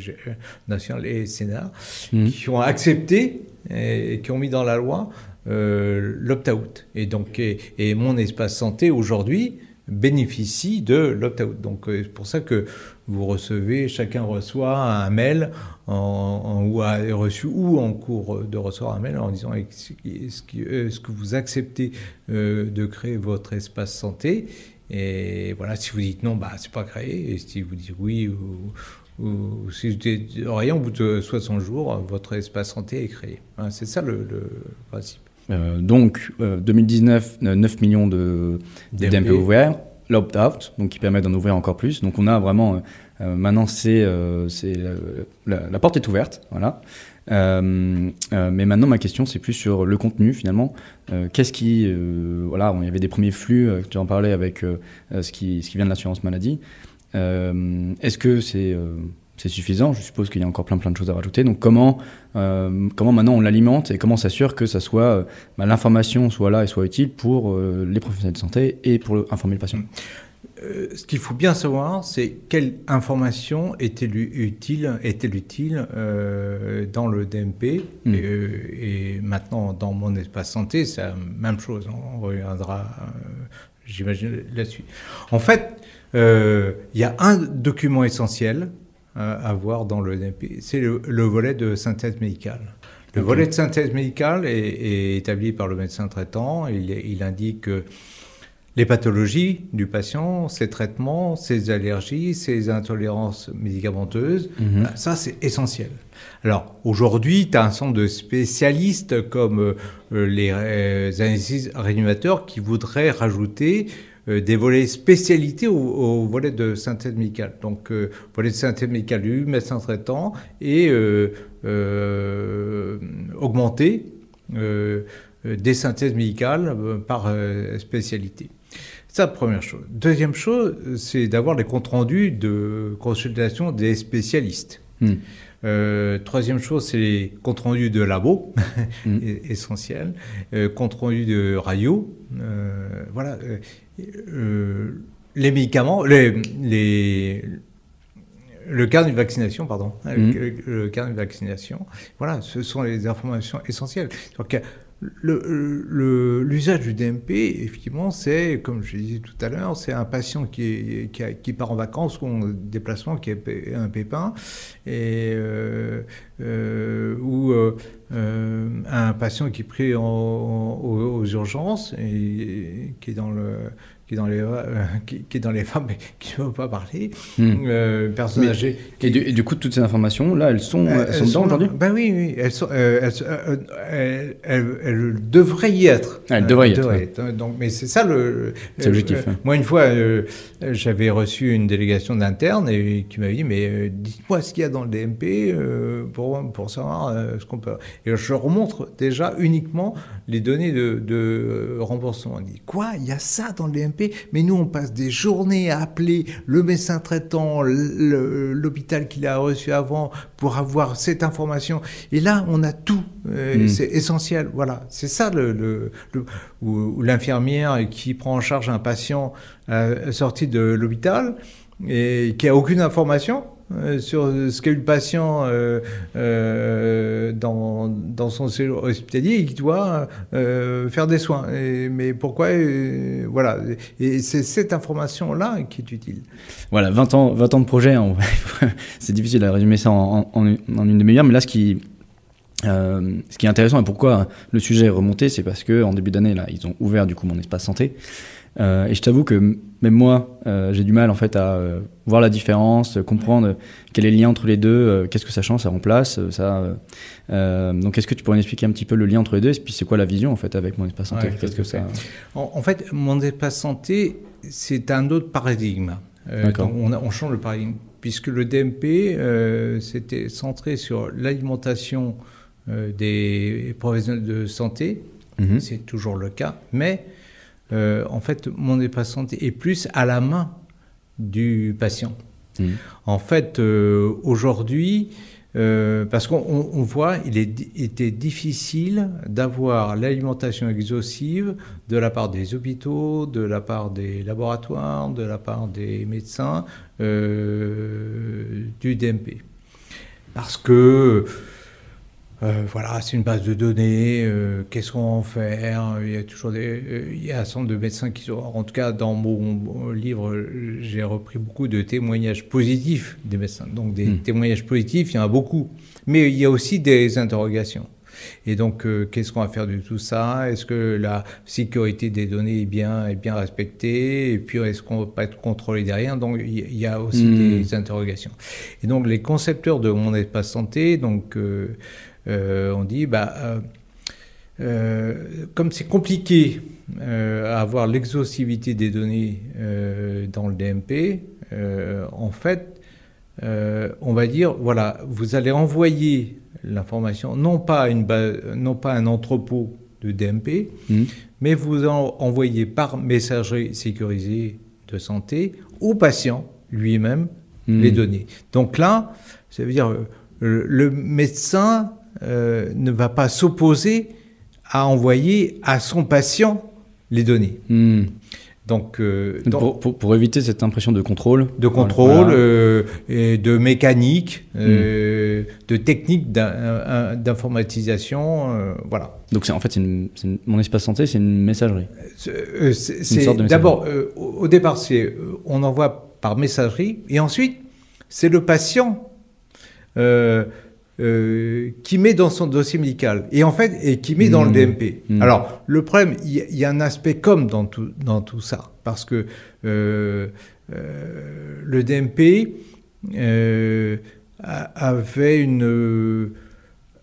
nationale et le Sénat, mmh. qui ont accepté et, qui ont mis dans la loi euh, l'opt-out. Et donc, et, mon espace santé aujourd'hui bénéficient de l'opt-out. Donc c'est pour ça que vous recevez, chacun reçoit un mail ou a reçu ou en cours de recevoir un mail en disant est-ce que, vous acceptez de créer votre espace santé? Et voilà, si vous dites non, bah, c'est pas créé. Et si vous dites oui, ou, si au bout de 60 jours, votre espace santé est créé. c'est ça le, principe. Euh, donc, 2019, euh, 9 euh, millions de DMP, ouverts, l'opt-out, donc qui permet d'en ouvrir encore plus. Donc, on a vraiment. maintenant, c'est, c'est la, la, porte est ouverte. Voilà. Mais maintenant, ma question, c'est plus sur le contenu finalement. Qu'est-ce qui. voilà, il y avait des premiers flux, tu en parlais avec ce, qui, ce qui vient de l'assurance maladie. Est-ce que c'est c'est suffisant. Je suppose qu'il y a encore plein plein de choses à rajouter. Donc comment comment maintenant on l'alimente et comment s'assure que ça soit bah, l'information soit là et soit utile pour les professionnels de santé et pour informer le patient? Euh, ce qu'il faut bien savoir, c'est quelle information est-elle utile, est utile euh, dans le DMP hmm. euh, et, maintenant dans mon espace santé, c'est la même chose. On reviendra, j'imagine, là-dessus. En fait, il y a un document essentiel à voir dans le c'est le, volet de synthèse médicale. Le volet de synthèse médicale est, établi par le médecin traitant. Il, il indique les pathologies du patient, ses traitements, ses allergies, ses intolérances médicamenteuses, mhm. ça c'est essentiel. Alors aujourd'hui, tu as un centre de spécialistes comme euh, les euh, anesthésistes réanimateurs qui voudraient rajouter euh, des volets spécialités au, volet de synthèse médicale. Donc, volet de synthèse médicale du médecin traitant et augmenter des synthèses médicales par spécialité. Ça, première chose. Deuxième chose, c'est d'avoir les comptes rendus de consultation des spécialistes. Hmm. Euh, troisième chose, c'est les comptes rendus de labo, hmm. essentiel. Euh, compte rendu de radio. Euh, voilà. Euh, les médicaments, les, les, le carnet de vaccination, pardon. Hmm. Le, carnet de vaccination. Voilà, ce sont les informations essentielles. Donc, L'usage du DMP, effectivement, c'est, comme je disais tout à l'heure, c'est un patient qui, qui, part en vacances ou en déplacement, qui a un pépin, et, euh, euh, ou euh, un patient qui est pris aux, urgences et qui est dans le qui est dans les, euh, qui, est dans les femmes, mais qui ne veut pas parler, hmm. euh, personnes âgées. Et, du, coup, toutes ces informations-là, elles sont, elles, sont dedans aujourd'hui? Ben oui, oui, elles, sont, euh, elles, elles, devraient y être. Ah, elles devraient y être. Donc, mais c'est ça le. C'est l'objectif. Moi, une fois, j'avais reçu une délégation d'internes et qui m'avait dit Mais dites-moi ce qu'il y a dans le DMP pour, pour savoir ce qu'on peut. Et je remontre déjà uniquement les données de, de remboursement. On dit Quoi? Il y a ça dans le DMP mais nous on passe des journées à appeler le médecin traitant, l'hôpital qu'il a reçu avant pour avoir cette information. Et là, on a tout. Euh, hmm. C'est essentiel. Voilà, c'est ça le, ou, l'infirmière qui prend en charge un patient euh, sorti de l'hôpital et qui a aucune information euh, sur ce qu'a eu le patient euh, euh, dans, dans, son séjour hospitalier et qui doit faire des soins. mais pourquoi Voilà. Et c'est cette information-là qui est utile. Voilà, 20 ans, 20 ans de projet, c'est difficile de résumer ça en, en, une demi-heure, mais là, ce qui, ce qui est intéressant et pourquoi le sujet est remonté, c'est parce qu'en début d'année, là, ils ont ouvert du coup mon espace santé. Euh, et je t'avoue que même moi, euh, j'ai du mal en fait à euh, voir la différence, comprendre quel est le lien entre les deux, qu'est-ce que ça change, ça remplace, ça. donc, est-ce que tu pourrais m'expliquer un petit peu le lien entre les deux Et puis, c'est quoi la vision en fait avec mon espace santé Qu'est-ce que ça en, fait, mon espace santé, c'est un autre paradigme. On, on, change le paradigme puisque le DMP, c'était centré sur l'alimentation des professionnels de santé. Mhm. C'est toujours le cas, mais euh, en fait, mon santé est plus à la main du patient. Mmh. En fait, euh, aujourd'hui, euh, parce qu'on voit, il était difficile d'avoir l'alimentation exhaustive de la part des hôpitaux, de la part des laboratoires, de la part des médecins du DMP. Parce que euh, voilà, c'est une base de données, euh, qu'est-ce qu'on va en faire Il y a toujours des, euh, il y a un centre de médecins qui sont, en tout cas dans mon livre, j'ai repris beaucoup de témoignages positifs des médecins. Donc des hmm. témoignages positifs, il y en a beaucoup, mais il y a aussi des interrogations. Et donc, qu'est-ce qu'on va faire de tout ça? Est-ce que la sécurité des données est bien, est bien respectée? Et puis, est-ce qu'on va pas être contrôlé derrière? Donc, il y a aussi hmm. des interrogations. Et donc, les concepteurs de mon espace santé, donc euh, on dit, bah, euh, euh, comme c'est compliqué à avoir l'exhaustivité des données dans le DMP, en fait, on va dire, voilà, vous allez envoyer l'information, non pas, une non pas un entrepôt de DMP, mmh. mais vous en envoyez par messagerie sécurisée de santé au patient lui-même mmh. les données. Donc là, ça veut dire le médecin euh, ne va pas s'opposer à envoyer à son patient les données. Hmm. Donc, euh, pour, éviter cette impression de contrôle. De contrôle, euh, et de mécanique, hmm. de technique d'informatisation, voilà. Donc en fait, mon espace santé, c'est une messagerie. C'est d'abord, au départ, c'est on envoie par messagerie, et ensuite, c'est le patient euh, qui met dans son dossier médical et en fait et qui met dans le mmh. DMP. Mmh. Alors le problème, il y, a un aspect comme dans tout dans tout ça parce que euh, euh, le DMP avait une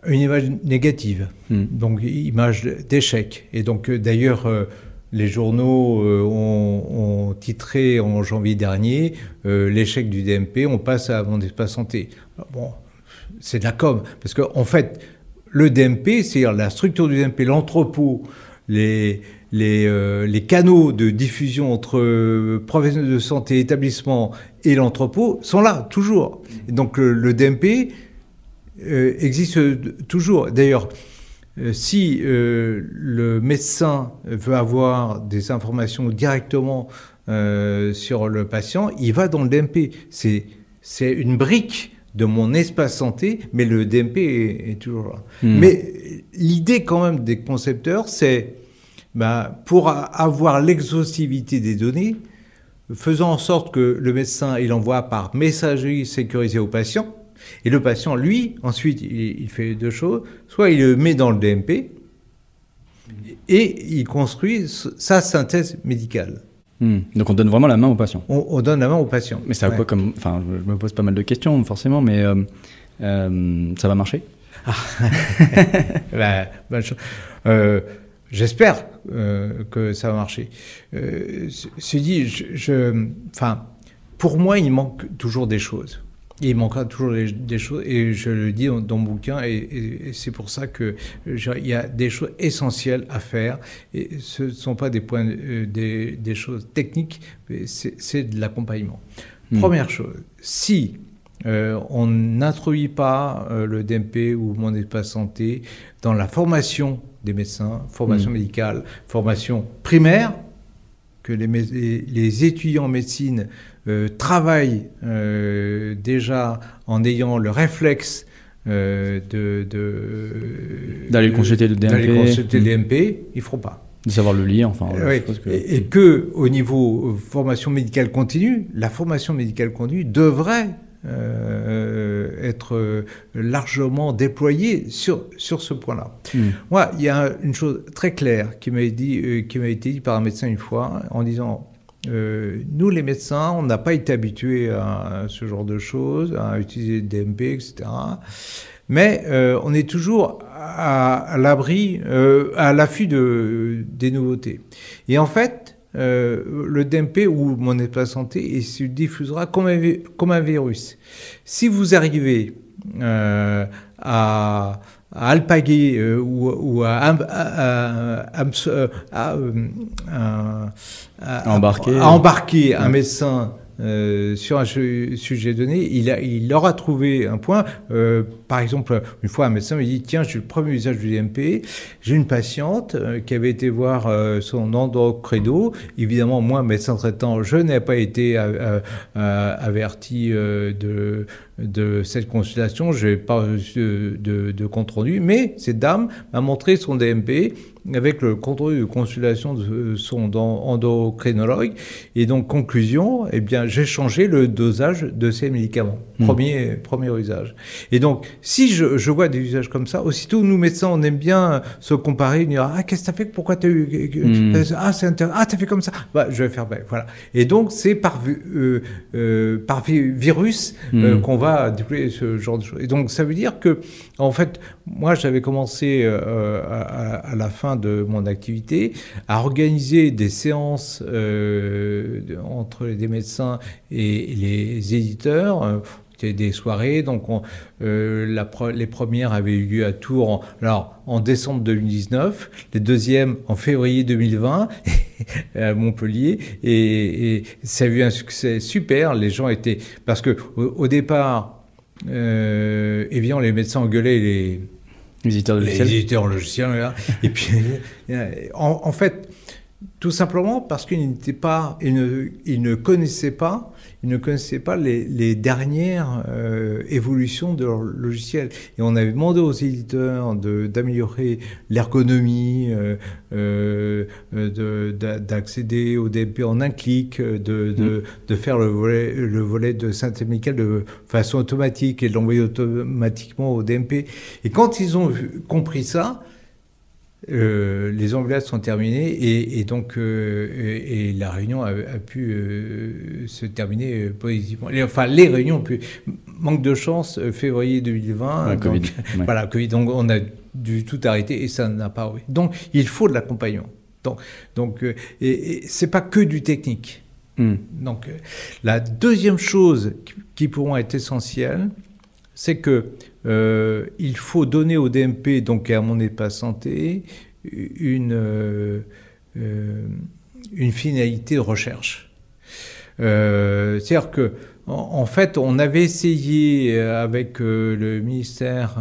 une image négative, mmh. donc image d'échec. Et donc d'ailleurs les journaux ont, titré en janvier dernier l'échec du DMP, on passe à mon espace santé. Bon, c'est de la com. Parce qu'en en fait, le DMP, c'est-à-dire la structure du DMP, l'entrepôt, les, euh, les, canaux de diffusion entre euh, professionnels de santé, établissements et l'entrepôt sont là, toujours. Donc le, DMP euh, existe toujours. D'ailleurs, si le médecin veut avoir des informations directement sur le patient, il va dans le DMP. C'est une brique de mon espace santé, mais le DMP est, toujours là. Hmm. Mais l'idée quand même des concepteurs, c'est bah, pour avoir l'exhaustivité des données, faisant en sorte que le médecin il envoie par messagerie sécurisée au patient, et le patient, lui, ensuite, il, il fait deux choses. Soit il le met dans le DMP, et il construit sa synthèse médicale. Hmm. Donc on donne vraiment la main au patient. On, donne la main au patient. Mais ça a quoi comme Enfin, je me pose pas mal de questions forcément, mais euh, euh, ça va marcher? Ah. bah, euh, J'espère que ça va marcher. C'est dit, je, enfin, pour moi, il manque toujours des choses il manquera toujours des, choses, et je le dis dans, mon bouquin, et, c'est pour ça qu'il y a des choses essentielles à faire. Et ce ne sont pas des, points, euh, des, des, choses techniques, c'est de l'accompagnement. Hmm. Première chose, si euh, on n'introduit pas euh, le DMP ou mon espace santé dans la formation des médecins, formation hmm. médicale, formation primaire, que les, les étudiants en médecine euh, travaillent euh, déjà en ayant le réflexe euh, de, d'aller consulter le DMP, d'aller consulter le DMP, ils feront pas. De savoir le lire, enfin. et, que au niveau formation médicale continue, la formation médicale continue devrait être largement déployée sur, sur ce point-là. Hmm. Moi, il y a une chose très claire qui m'a dit, qui m'a été dit par un médecin une fois en disant euh, nous, les médecins, on n'a pas été habitués à, ce genre de choses, à utiliser le DMP, etc. Mais euh, on est toujours à, l'abri, euh, à l'affût de, des nouveautés. Et en fait, le DMP ou mon espace santé il se diffusera comme un, comme un virus. Si vous arrivez à à alpaguer euh, ou, à, embarquer, à embarquer un médecin euh, sur un sujet donné, il, a, il aura trouvé un point. Euh, par exemple, une fois, un médecin me dit Tiens, j'ai le premier usage du DMP. J'ai une patiente euh, qui avait été voir euh, son endocrino. Évidemment, moi, médecin traitant, je n'ai pas été averti de, de cette consultation. Je n'ai pas reçu de, de compte rendu. Mais cette dame m'a montré son DMP avec le contrôle de consultation de son endocrinologue. Et donc, conclusion, eh bien, j'ai changé le dosage de ces médicaments. Hmm. Premier, premier usage. Et donc, si je, je, vois des usages comme ça, aussitôt, nous médecins, on aime bien se comparer, dire, ah, qu'est-ce que t'as fait, pourquoi t'as eu, hmm. ah, c'est intéressant, ah, t'as fait comme ça, bah, je vais faire, ben, voilà. Et donc, c'est par, euh, euh, par virus euh, hmm. qu'on va déployer ce genre de choses. Donc, ça veut dire que, en fait, moi, j'avais commencé euh, à, la fin de mon activité à organiser des séances euh, entre des médecins et les éditeurs des soirées. Donc, euh, la, les premières avaient eu lieu à Tours en, alors, en décembre 2019, les deuxièmes en février 2020 à Montpellier. Et, et, ça a eu un succès super. Les gens étaient. Parce que au, départ, euh, évidemment, les médecins engueulaient les les éditeurs de logiciels. Les éditeurs logiciels, Et puis, en, en, fait, tout simplement parce qu'ils n'étaient pas, ils ne, ils ne connaissaient pas ils ne connaissaient pas les, les dernières euh, évolutions de leur logiciel. Et on avait demandé aux éditeurs d'améliorer l'ergonomie, euh, euh, d'accéder au DMP en un clic, de, de, mmh. de, faire le volet, le volet de médicale de façon automatique et de l'envoyer automatiquement au DMP. Et quand ils ont compris ça, euh, les Anglais sont terminés et, donc euh, et, la réunion a, pu euh, se terminer positivement. enfin, les réunions ont pu. Manque de chance, février 2020. donc, COVID, Voilà, Covid. Donc on a dû tout arrêter et ça n'a pas. Donc il faut de l'accompagnement. Donc, donc et, c'est pas que du technique. Hmm. Donc la deuxième chose qui, qui pourront être essentielles, c'est que euh, il faut donner au DMP, donc à mon état santé, une, euh, euh, une finalité de recherche. C'est-à-dire que en, fait, on avait essayé avec le ministère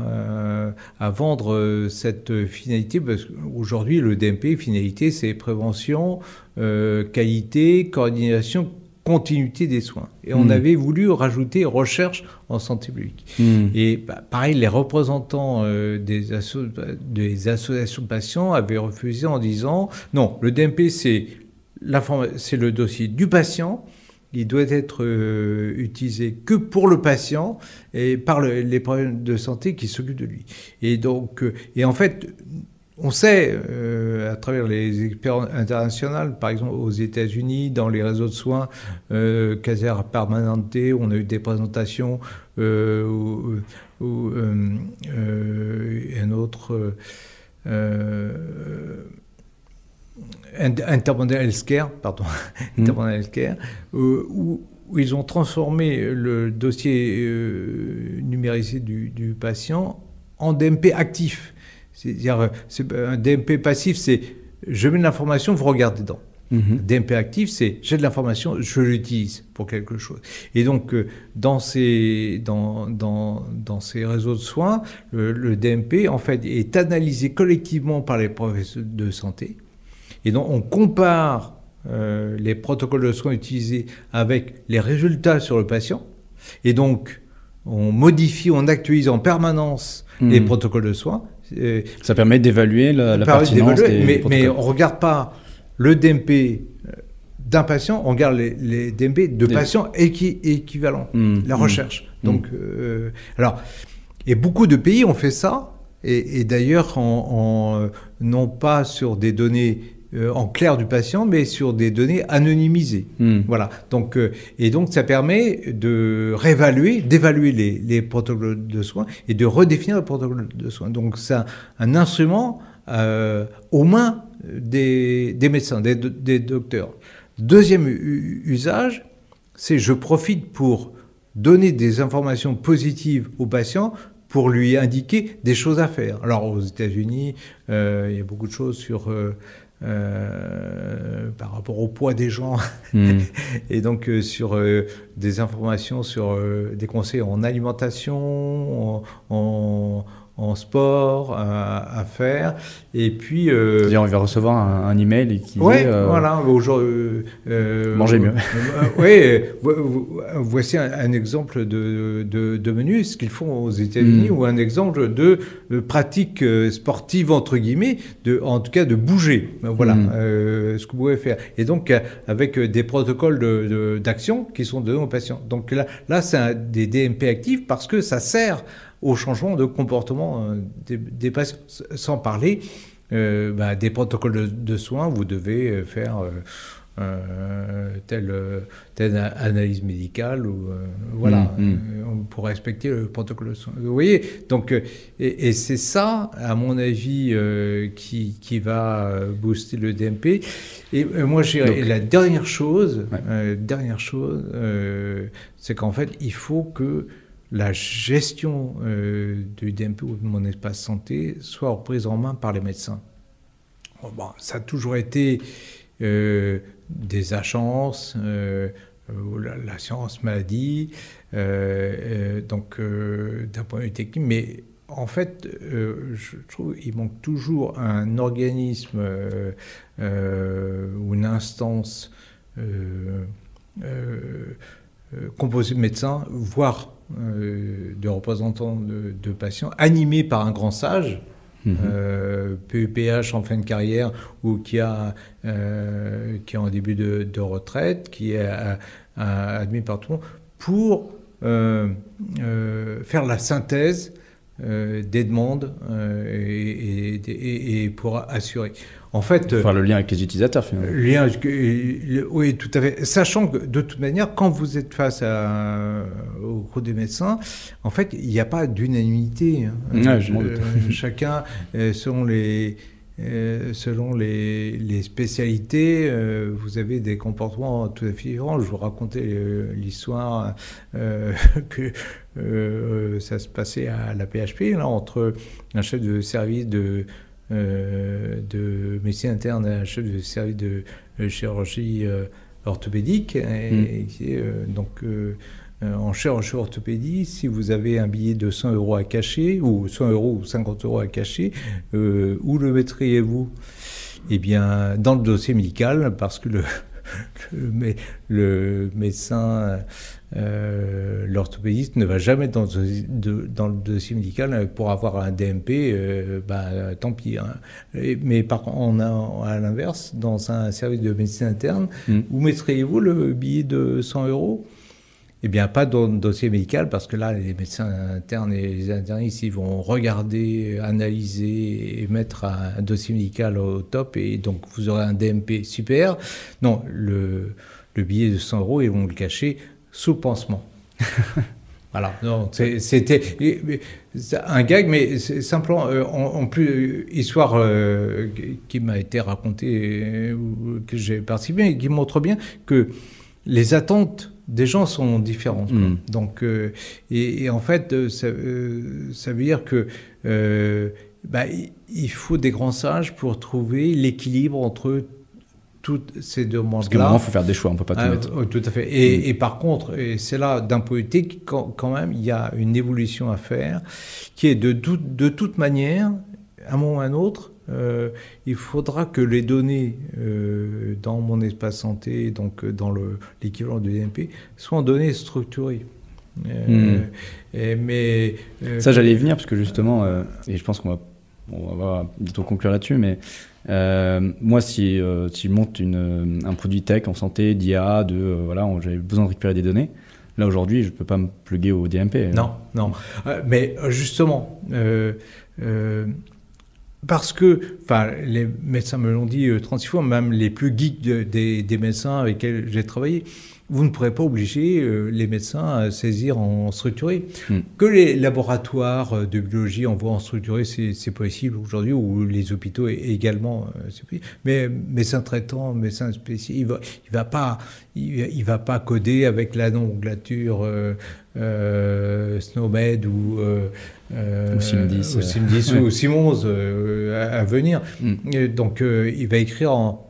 à vendre cette finalité, parce qu'aujourd'hui, le DMP, finalité, c'est prévention, qualité, coordination, continuité des soins. Et on hmm. avait voulu rajouter recherche en santé publique. Hmm. Et bah, pareil, les représentants euh, des, des, associations de patients avaient refusé en disant non, le DMP, c'est le dossier du patient. Il doit être euh, utilisé que pour le patient et par les problèmes de santé qui s'occupent de lui. Et donc, euh, et en fait, on sait, euh, à travers les expériences internationales, par exemple aux États-Unis, dans les réseaux de soins, euh, Caser Permanente, on a eu des présentations, euh, ou, euh, un autre, Intermodal Healthcare, pardon. Intermodal Healthcare, où, où, ils ont transformé le dossier numérisé du, du patient en DMP actif. C'est-à-dire, euh, un DMP passif, c'est je mets de l'information, vous regardez dedans. Mhm. DMP actif, c'est j'ai de l'information, je l'utilise pour quelque chose. Et donc, euh, dans, ces, dans, dans, dans, ces réseaux de soins, le, DMP, en fait, est analysé collectivement par les professionnels de santé. Et donc, on compare euh, les protocoles de soins utilisés avec les résultats sur le patient. Et donc, on modifie, on actualise en permanence les mhm. protocoles de soins ça permet d'évaluer la, la pertinence mais, mais, on ne regarde pas le DMP euh, d'un patient, on regarde les, DMP de patients équivalents, mmh, la mmh, recherche. Mmh. Donc, euh, alors, et beaucoup de pays ont fait ça, et, d'ailleurs, en, euh, non pas sur des données euh, en clair du patient, mais sur des données anonymisées. Hmm. Voilà. Donc, euh, et donc, ça permet de réévaluer, d'évaluer les, les, protocoles de soins et de redéfinir le protocole de soins. Donc, c'est un, instrument euh, aux mains des, des médecins, des, des, docteurs. Deuxième usage, c'est je profite pour donner des informations positives aux patients pour lui indiquer des choses à faire. Alors aux États-Unis, il y a beaucoup de choses sur euh, par rapport au poids des gens hmm. et donc euh, sur euh, des informations sur des conseils en alimentation, en, en sport à, faire. Et puis. Euh, C'est-à-dire, on va recevoir un, email qui. Oui, euh, voilà. Aujourd'hui, euh, Mangez mieux. oui, voici un, exemple de, de, menu, ce qu'ils font aux États-Unis, hmm. ou un exemple de, pratique sportive, entre guillemets, de, en tout cas de bouger? Voilà hmm. ce que vous pouvez faire. Et donc, avec des protocoles d'action qui sont donnés aux patients. Donc là, là c'est des DMP actifs parce que ça sert au changement de comportement euh, des, patients. Sans parler euh, bah, des protocoles de, soins, vous devez euh, faire telle, telle, analyse médicale ou voilà mm, mm. pour respecter le protocole de soins. Vous voyez donc et, c'est ça à mon avis qui, qui, va booster le DMP. Et moi j'ai la dernière chose, dernière chose, c'est qu'en fait il faut que la gestion euh, du DMP ou de mon espace santé soit reprise en main par les médecins. Bon, ça a toujours été euh, des agences, euh, la, science maladie, donc d'un point de vue technique, mais en fait, je trouve qu'il manque toujours un organisme ou une instance composée de médecins, voire euh, de représentants de, patients, animés par un grand sage, mhm. euh, PEPH en fin de carrière ou qui, a, euh, qui est en début de, retraite, qui est admis par tout le monde, pour faire la synthèse des demandes et, pour assurer. En fait, faire le lien avec les utilisateurs finalement. Lien, oui, tout à fait. Sachant que de toute manière, quand vous êtes face à, au groupe des médecins, en fait, il n'y a pas d'unanimité. Hein. Euh, chacun, euh, selon les euh, selon les, les spécialités, vous avez des comportements tout à fait différents. Je vous racontais l'histoire que ça se passait à la PHP, là, entre un chef de service de euh, de médecine interne à un chef de service de chirurgie euh, orthopédique. Et, mm. donc, euh, en chirurgie orthopédie, si vous avez un billet de 100 euros à cacher, ou 100 euros ou 50 euros à cacher, où le mettriez-vous? Eh bien, dans le dossier médical, parce que le, le, le médecin euh, l'orthopédiste ne va jamais dans, dans, le dossier médical pour avoir un DMP, euh, bah, tant pis. Hein. mais par contre, on a à l'inverse, dans un service de médecine interne, mm. où mettriez-vous le billet de 100 euros? Eh bien, pas dans le dossier médical, parce que là, les médecins internes et les internistes, ils vont regarder, analyser et mettre un, dossier médical au top, et donc vous aurez un DMP super. Non, le, le billet de 100 euros, ils vont le cacher sous pansement. voilà, c'était un gag, mais c'est simplement, euh, en, plus, histoire euh, qui m'a été racontée, euh, que j'ai participé, et qui montre bien que les attentes des gens sont différentes. Mm. Donc, et, en fait, ça, ça, veut dire que bah, il faut des grands sages pour trouver l'équilibre entre toutes ces demandes-là. Parce qu'à un moment, il faut faire des choix, on ne peut pas tout ah, mettre. Oh, tout à fait. Et, mm. et par contre, et c'est là, d'un politique, quand, quand, même, il y a une évolution à faire, qui est de, tout, de toute manière, à un moment ou à un autre, euh, il faudra que les données euh, dans mon espace santé, donc euh, dans l'équivalent du DMP, soient en données structurées. Mm. Et, mais, Ça, j'allais venir, parce que justement, et je pense qu'on va, on va bientôt conclure là-dessus, mais moi, si, si, je monte une, un produit tech en santé, d'IA, de voilà, j'avais besoin de récupérer des données. Là aujourd'hui, je ne peux pas me plugger au DMP. Non, non. mais justement, parce que, enfin, les médecins me l'ont dit 36 fois, même les plus geeks des, des, médecins avec lesquels j'ai travaillé, vous ne pourrez pas obliger euh, les médecins à saisir en structuré. Hmm. Que les laboratoires euh, de biologie envoient en structuré, c'est possible aujourd'hui, ou les hôpitaux également, euh, c'est possible. Mais médecin traitant, médecin spécial, il va, il va pas, il, va pas coder avec la nomenclature euh, Snowmed ou ou Simdis, ou, Simdis, ou Simons à, venir. Hmm. Donc il va écrire en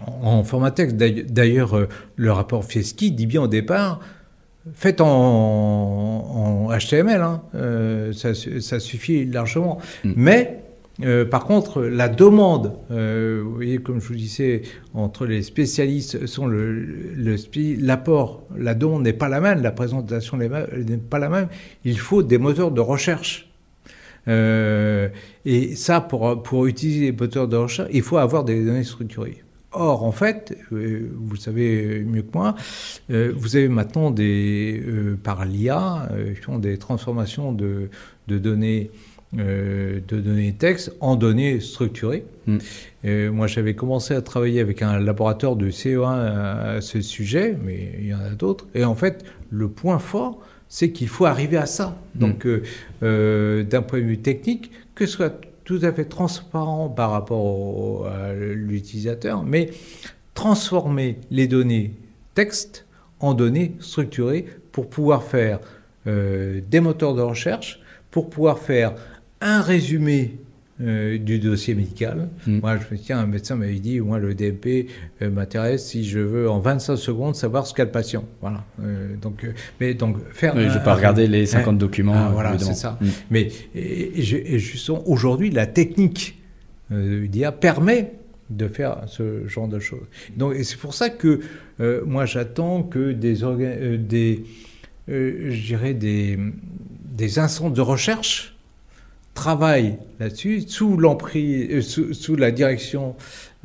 en format texte. D'ailleurs, euh, le rapport Fieschi dit bien au départ, faites en, HTML, hein, euh, ça, suffit largement. Mm. Mais, euh, par contre, la demande, vous voyez, comme je vous disais, entre les spécialistes, sont le, l'apport, la demande n'est pas la même, la présentation n'est pas la même. Il faut des moteurs de recherche. et ça, pour, utiliser les moteurs de recherche, il faut avoir des données structurées. Or, en fait, euh, vous savez mieux que moi, euh, vous avez maintenant des, euh, par l'IA, des transformations de, données de données texte en données structurées. Mm. moi, j'avais commencé à travailler avec un laboratoire de CE1 à, ce sujet, mais il y en a d'autres. Et en fait, le point fort, c'est qu'il faut arriver à ça. Mm. Donc, d'un point de vue technique, que ce soit tout à fait transparent par rapport à l'utilisateur, mais transformer les données texte en données structurées pour pouvoir faire euh, des moteurs de recherche, pour pouvoir faire un résumé euh, du dossier médical. Mm. Moi, je me tiens, un médecin m'avait dit, moi, le DMP euh, m'intéresse si je veux en 25 secondes savoir ce qu'a le patient. Voilà. Euh, donc, mais donc faire. je ne vais pas regarder les 50 documents. Ah, voilà, c'est ça. Mm. Mais et, justement, aujourd'hui, la technique d'IA permet de faire ce genre de choses. Donc, c'est pour ça que moi, j'attends que des, des je dirais des, des instances de recherche travaille là-dessus sous l'emprise, euh, sous, la direction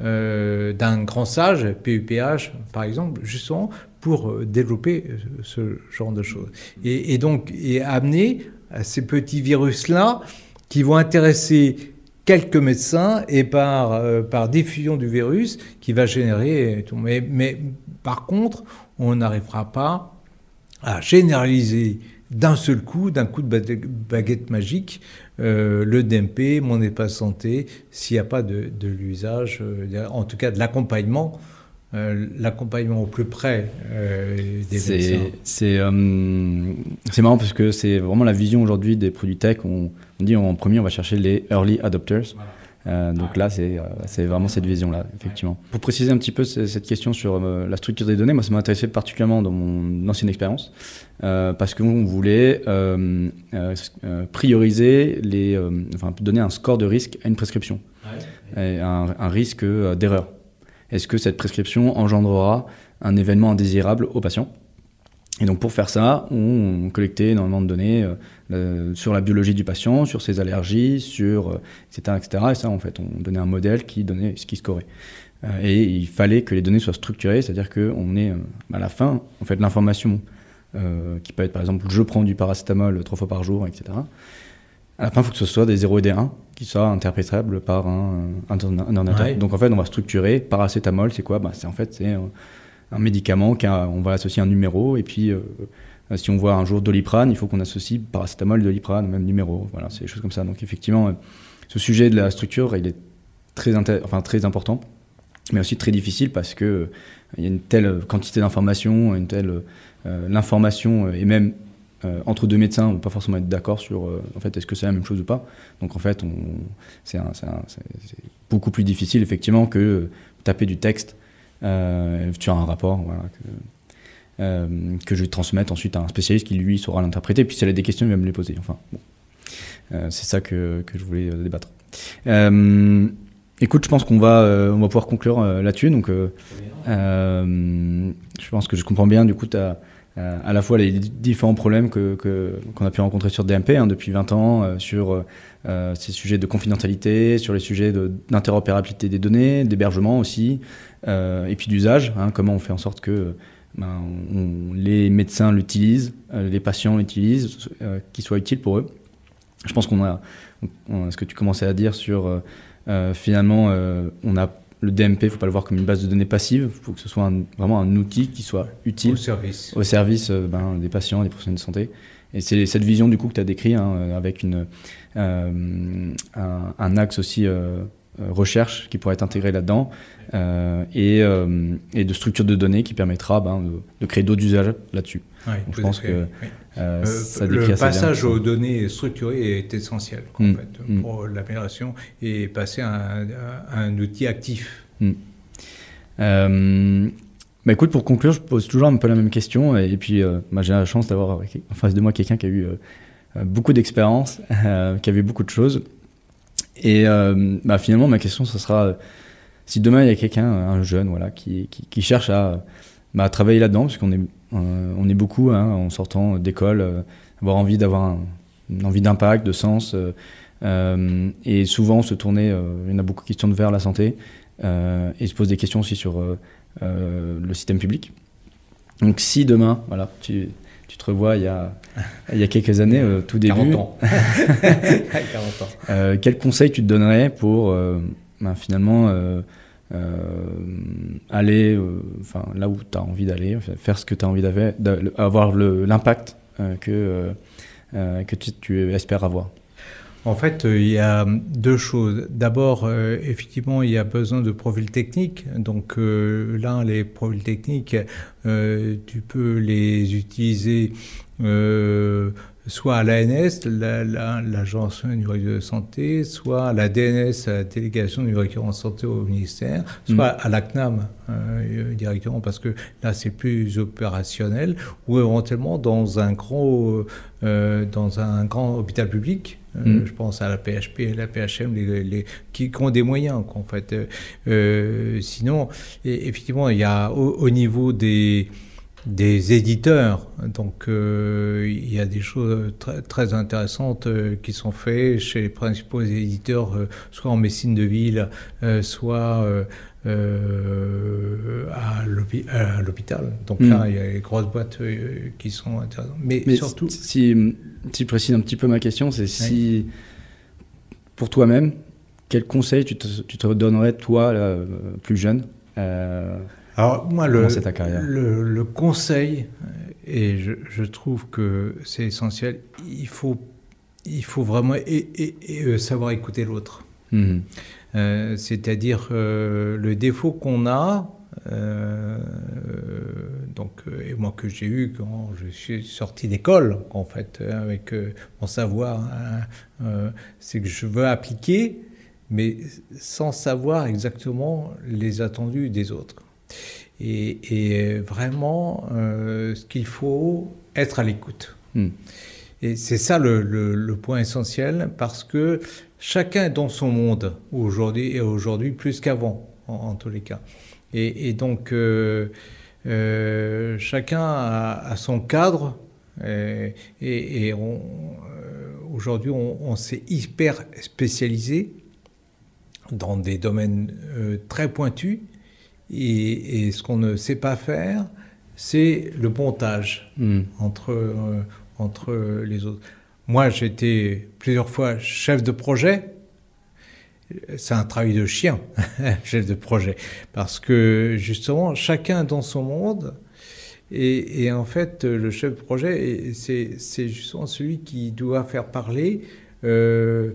euh, d'un grand sage, PUPH par exemple, justement pour euh, développer ce genre de choses. Et, donc, et amener ces petits virus-là qui vont intéresser quelques médecins et par, par diffusion du virus qui va générer tout. Mais, mais par contre, on n'arrivera pas à généraliser d'un seul coup, d'un coup de baguette magique, euh, le DMP, mon état santé, s'il n'y a pas de, l'usage, euh, en tout cas de l'accompagnement, euh, l'accompagnement au plus près des médecins. C'est marrant parce que c'est vraiment la vision aujourd'hui des produits tech. On, dit en premier, on va chercher les early adopters. Euh, donc là, euh, c'est vraiment cette vision-là, effectivement. Pour préciser un petit peu cette question sur euh, la structure des données, moi, ça m'intéressait particulièrement dans mon ancienne expérience, parce qu'on voulait prioriser les, enfin, donner un score de risque à une prescription, et un, risque d'erreur. Est-ce que cette prescription engendrera un événement indésirable au patient? Et donc pour faire ça, on collectait énormément de données euh, sur la biologie du patient, sur ses allergies, sur etc., euh, etc. Et ça, en fait, on donnait un modèle qui donnait ce qui scorait. Euh, et il fallait que les données soient structurées, c'est-à-dire qu'on ait à la fin, en fait, l'information qui peut être par exemple, je prends du paracétamol trois fois par jour, etc. À la fin, il faut que ce soit des 0 et des 1 qui soient interprétables par un, ordinateur. Donc en fait, on va structurer paracétamol, c'est quoi? Bah, C'est en fait c'est un médicament qui on va associer un numéro et puis euh, si on voit un jour doliprane, il faut qu'on associe paracétamol, doliprane, même numéro. Voilà, c'est des choses comme ça. Donc effectivement, euh, ce sujet de la structure, il est très, enfin, très important, mais aussi très difficile parce que euh, y a une telle quantité d'informations, une telle l'information et même entre deux médecins, on ne va pas forcément être d'accord sur en fait est-ce que c'est la même chose ou pas. Donc en fait, c'est beaucoup plus difficile effectivement que taper du texte tu as un rapport. Euh, que je vais transmettre ensuite à un spécialiste qui lui saura l'interpréter. Puis s'il a des questions, il va me les poser. Enfin. Euh, c'est ça que, que, je voulais euh, débattre. écoute, je pense qu'on va, on va pouvoir conclure là-dessus. Donc, je pense que je comprends bien, du coup, tu as à la fois les différents problèmes qu'on que, a pu rencontrer sur DMP hein, depuis 20 ans, sur ces sujets de confidentialité, sur les sujets d'interopérabilité des données, d'hébergement aussi, et puis d'usage, hein, comment on fait en sorte que ben, les médecins l'utilisent, euh, les patients l'utilisent, euh, qu'il soit utile pour eux. Je pense qu'on a, ce que tu commençais à dire sur, euh, finalement, on a le DMP, il faut pas le voir comme une base de données passive, il faut que ce soit vraiment un outil qui soit utile au service, au service ben, des patients, des professionnels de santé. Et c'est cette vision du coup que tu as décrit hein, avec une, un, un, axe aussi recherche qui pourrait être intégré là-dedans et, et, de structure de données qui permettra ben, de, de, créer d'autres usages là-dessus. je pense que euh, euh, le passage aux données structurées est essentiel en mm. fait, mm. pour l'amélioration et passer à un, outil actif. Mm. Euh, bah écoute, pour conclure, je pose toujours un peu la même question. Et puis, bah, j'ai la chance d'avoir en face de moi quelqu'un qui a eu beaucoup d'expérience, qui a vu beaucoup de choses. Et bah, finalement, ma question, ce sera si demain il y a quelqu'un, un jeune, voilà, qui, qui, cherche à, bah, travailler là-dedans, parce qu'on est euh, on est beaucoup hein, en sortant d'école, euh, avoir envie d'avoir une envie d'impact, de sens. Euh, et souvent se tourner, il y en a beaucoup qui se tournent vers la santé et se posent des questions aussi sur le système public. Donc si demain, voilà, tu, tu te revois il y a, il y a quelques années, tout début. 40 ans. 40 ans. quel conseil tu te donnerais pour ben, finalement euh, aller euh, enfin là où tu as envie d'aller, faire ce que tu as envie d'avoir, l'impact euh, que, que tu, tu espères avoir? En fait, il y a deux choses. D'abord, effectivement, il y a besoin de profils techniques. Donc là, les profils techniques, tu peux les utiliser soit à l'ANS, l'Agence numérique de santé, soit à la DNS, la délégation numérique de santé au ministère, soit mm. à la CNAM euh, directement, parce que là c'est plus opérationnel, ou éventuellement dans un grand, euh, dans un grand hôpital public. Euh, mm. Je pense à la PHP et la PHM, les, qui, ont des moyens, en fait. sinon, effectivement, il y a au niveau des des éditeurs. Donc euh, il y a des choses très, très intéressantes euh, qui sont faites chez les principaux éditeurs, euh, soit en médecine de ville, soit à l'hôpital. Donc là, hmm. il y a les grosses boîtes qui sont intéressantes. Mais, surtout... Si, si je précise un petit peu ma question, c'est si, pour toi-même, quel conseil tu te, tu te donnerais, toi, plus jeune alors moi, le, le, conseil, et je, trouve que c'est essentiel, il faut, il faut vraiment et, euh, savoir écouter l'autre. Mhm. Euh, c'est-à-dire euh, le défaut qu'on a, donc, et moi que j'ai eu quand je suis sorti d'école, en fait, avec mon savoir, hein, c'est que je veux appliquer, mais sans savoir exactement les attendus des autres. Et, vraiment, euh, ce qu'il faut, être à l'écoute. Hmm. Et c'est ça le, point essentiel, parce que chacun est dans son monde aujourd'hui, et aujourd'hui plus qu'avant, en, tous les cas. Et, donc, euh, euh, chacun a, son cadre, et, aujourd'hui, on, on s'est hyper spécialisé dans des domaines très pointus, et, ce qu'on ne sait pas faire, c'est le montage hmm. entre, euh, entre les autres. Moi, j'ai été plusieurs fois chef de projet. C'est un travail de chien, chef de projet. Parce que justement, chacun dans son monde. Et, en fait, le chef de projet, c'est justement celui qui doit faire parler. Euh,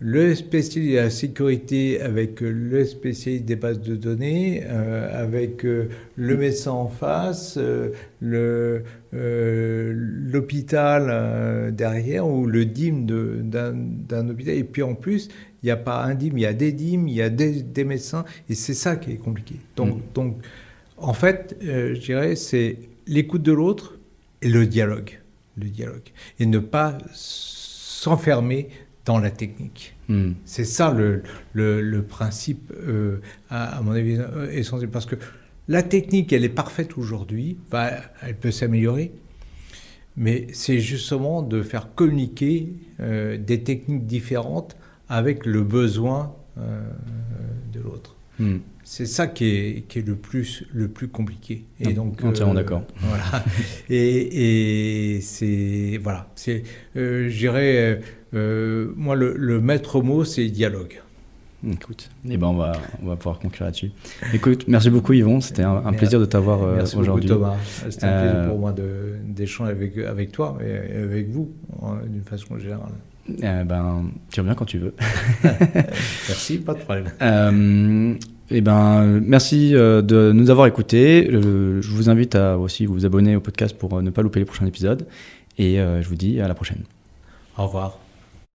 le spécialiste de la sécurité avec le spécialiste des bases de données, euh, avec euh, le médecin en face, euh, l'hôpital derrière ou le DIM d'un hôpital. Et puis en plus, il n'y a pas un DIM, il y a des DIM, il y a des, médecins, et c'est ça qui est compliqué. Donc, mm. donc en fait, je dirais, c'est l'écoute de l'autre et le dialogue. Le dialogue. Et ne pas s'enfermer dans la technique. Hmm. C'est ça le, le, principe, euh, à, mon avis, euh, essentiel. Parce que la technique, elle est parfaite aujourd'hui, elle peut s'améliorer, mais c'est justement de faire communiquer euh, des techniques différentes avec le besoin de l'autre. Hmm. C'est ça qui est, qui est, le, plus, le plus compliqué. Et donc, entièrement d'accord. Voilà. et, et c'est. Voilà. C'est, je dirais euh, moi, le, maître mot, c'est dialogue. Écoute, eh ben on, va, on va pouvoir conclure là-dessus. Écoute, merci beaucoup Yvon, c'était un, un plaisir de t'avoir euh, Merci beaucoup aujourd'hui. Thomas. C'était un plaisir Euh, pour moi de- d'échanger avec, avec toi et avec vous d'une façon générale. Euh, ben, tu reviens quand tu veux. Merci, pas de problème. Euh, eh ben, merci euh, de nous avoir écoutés. Euh, je vous invite à aussi vous abonner au podcast pour euh, ne pas louper les prochains épisodes. Et euh, je vous dis à la prochaine. Au revoir.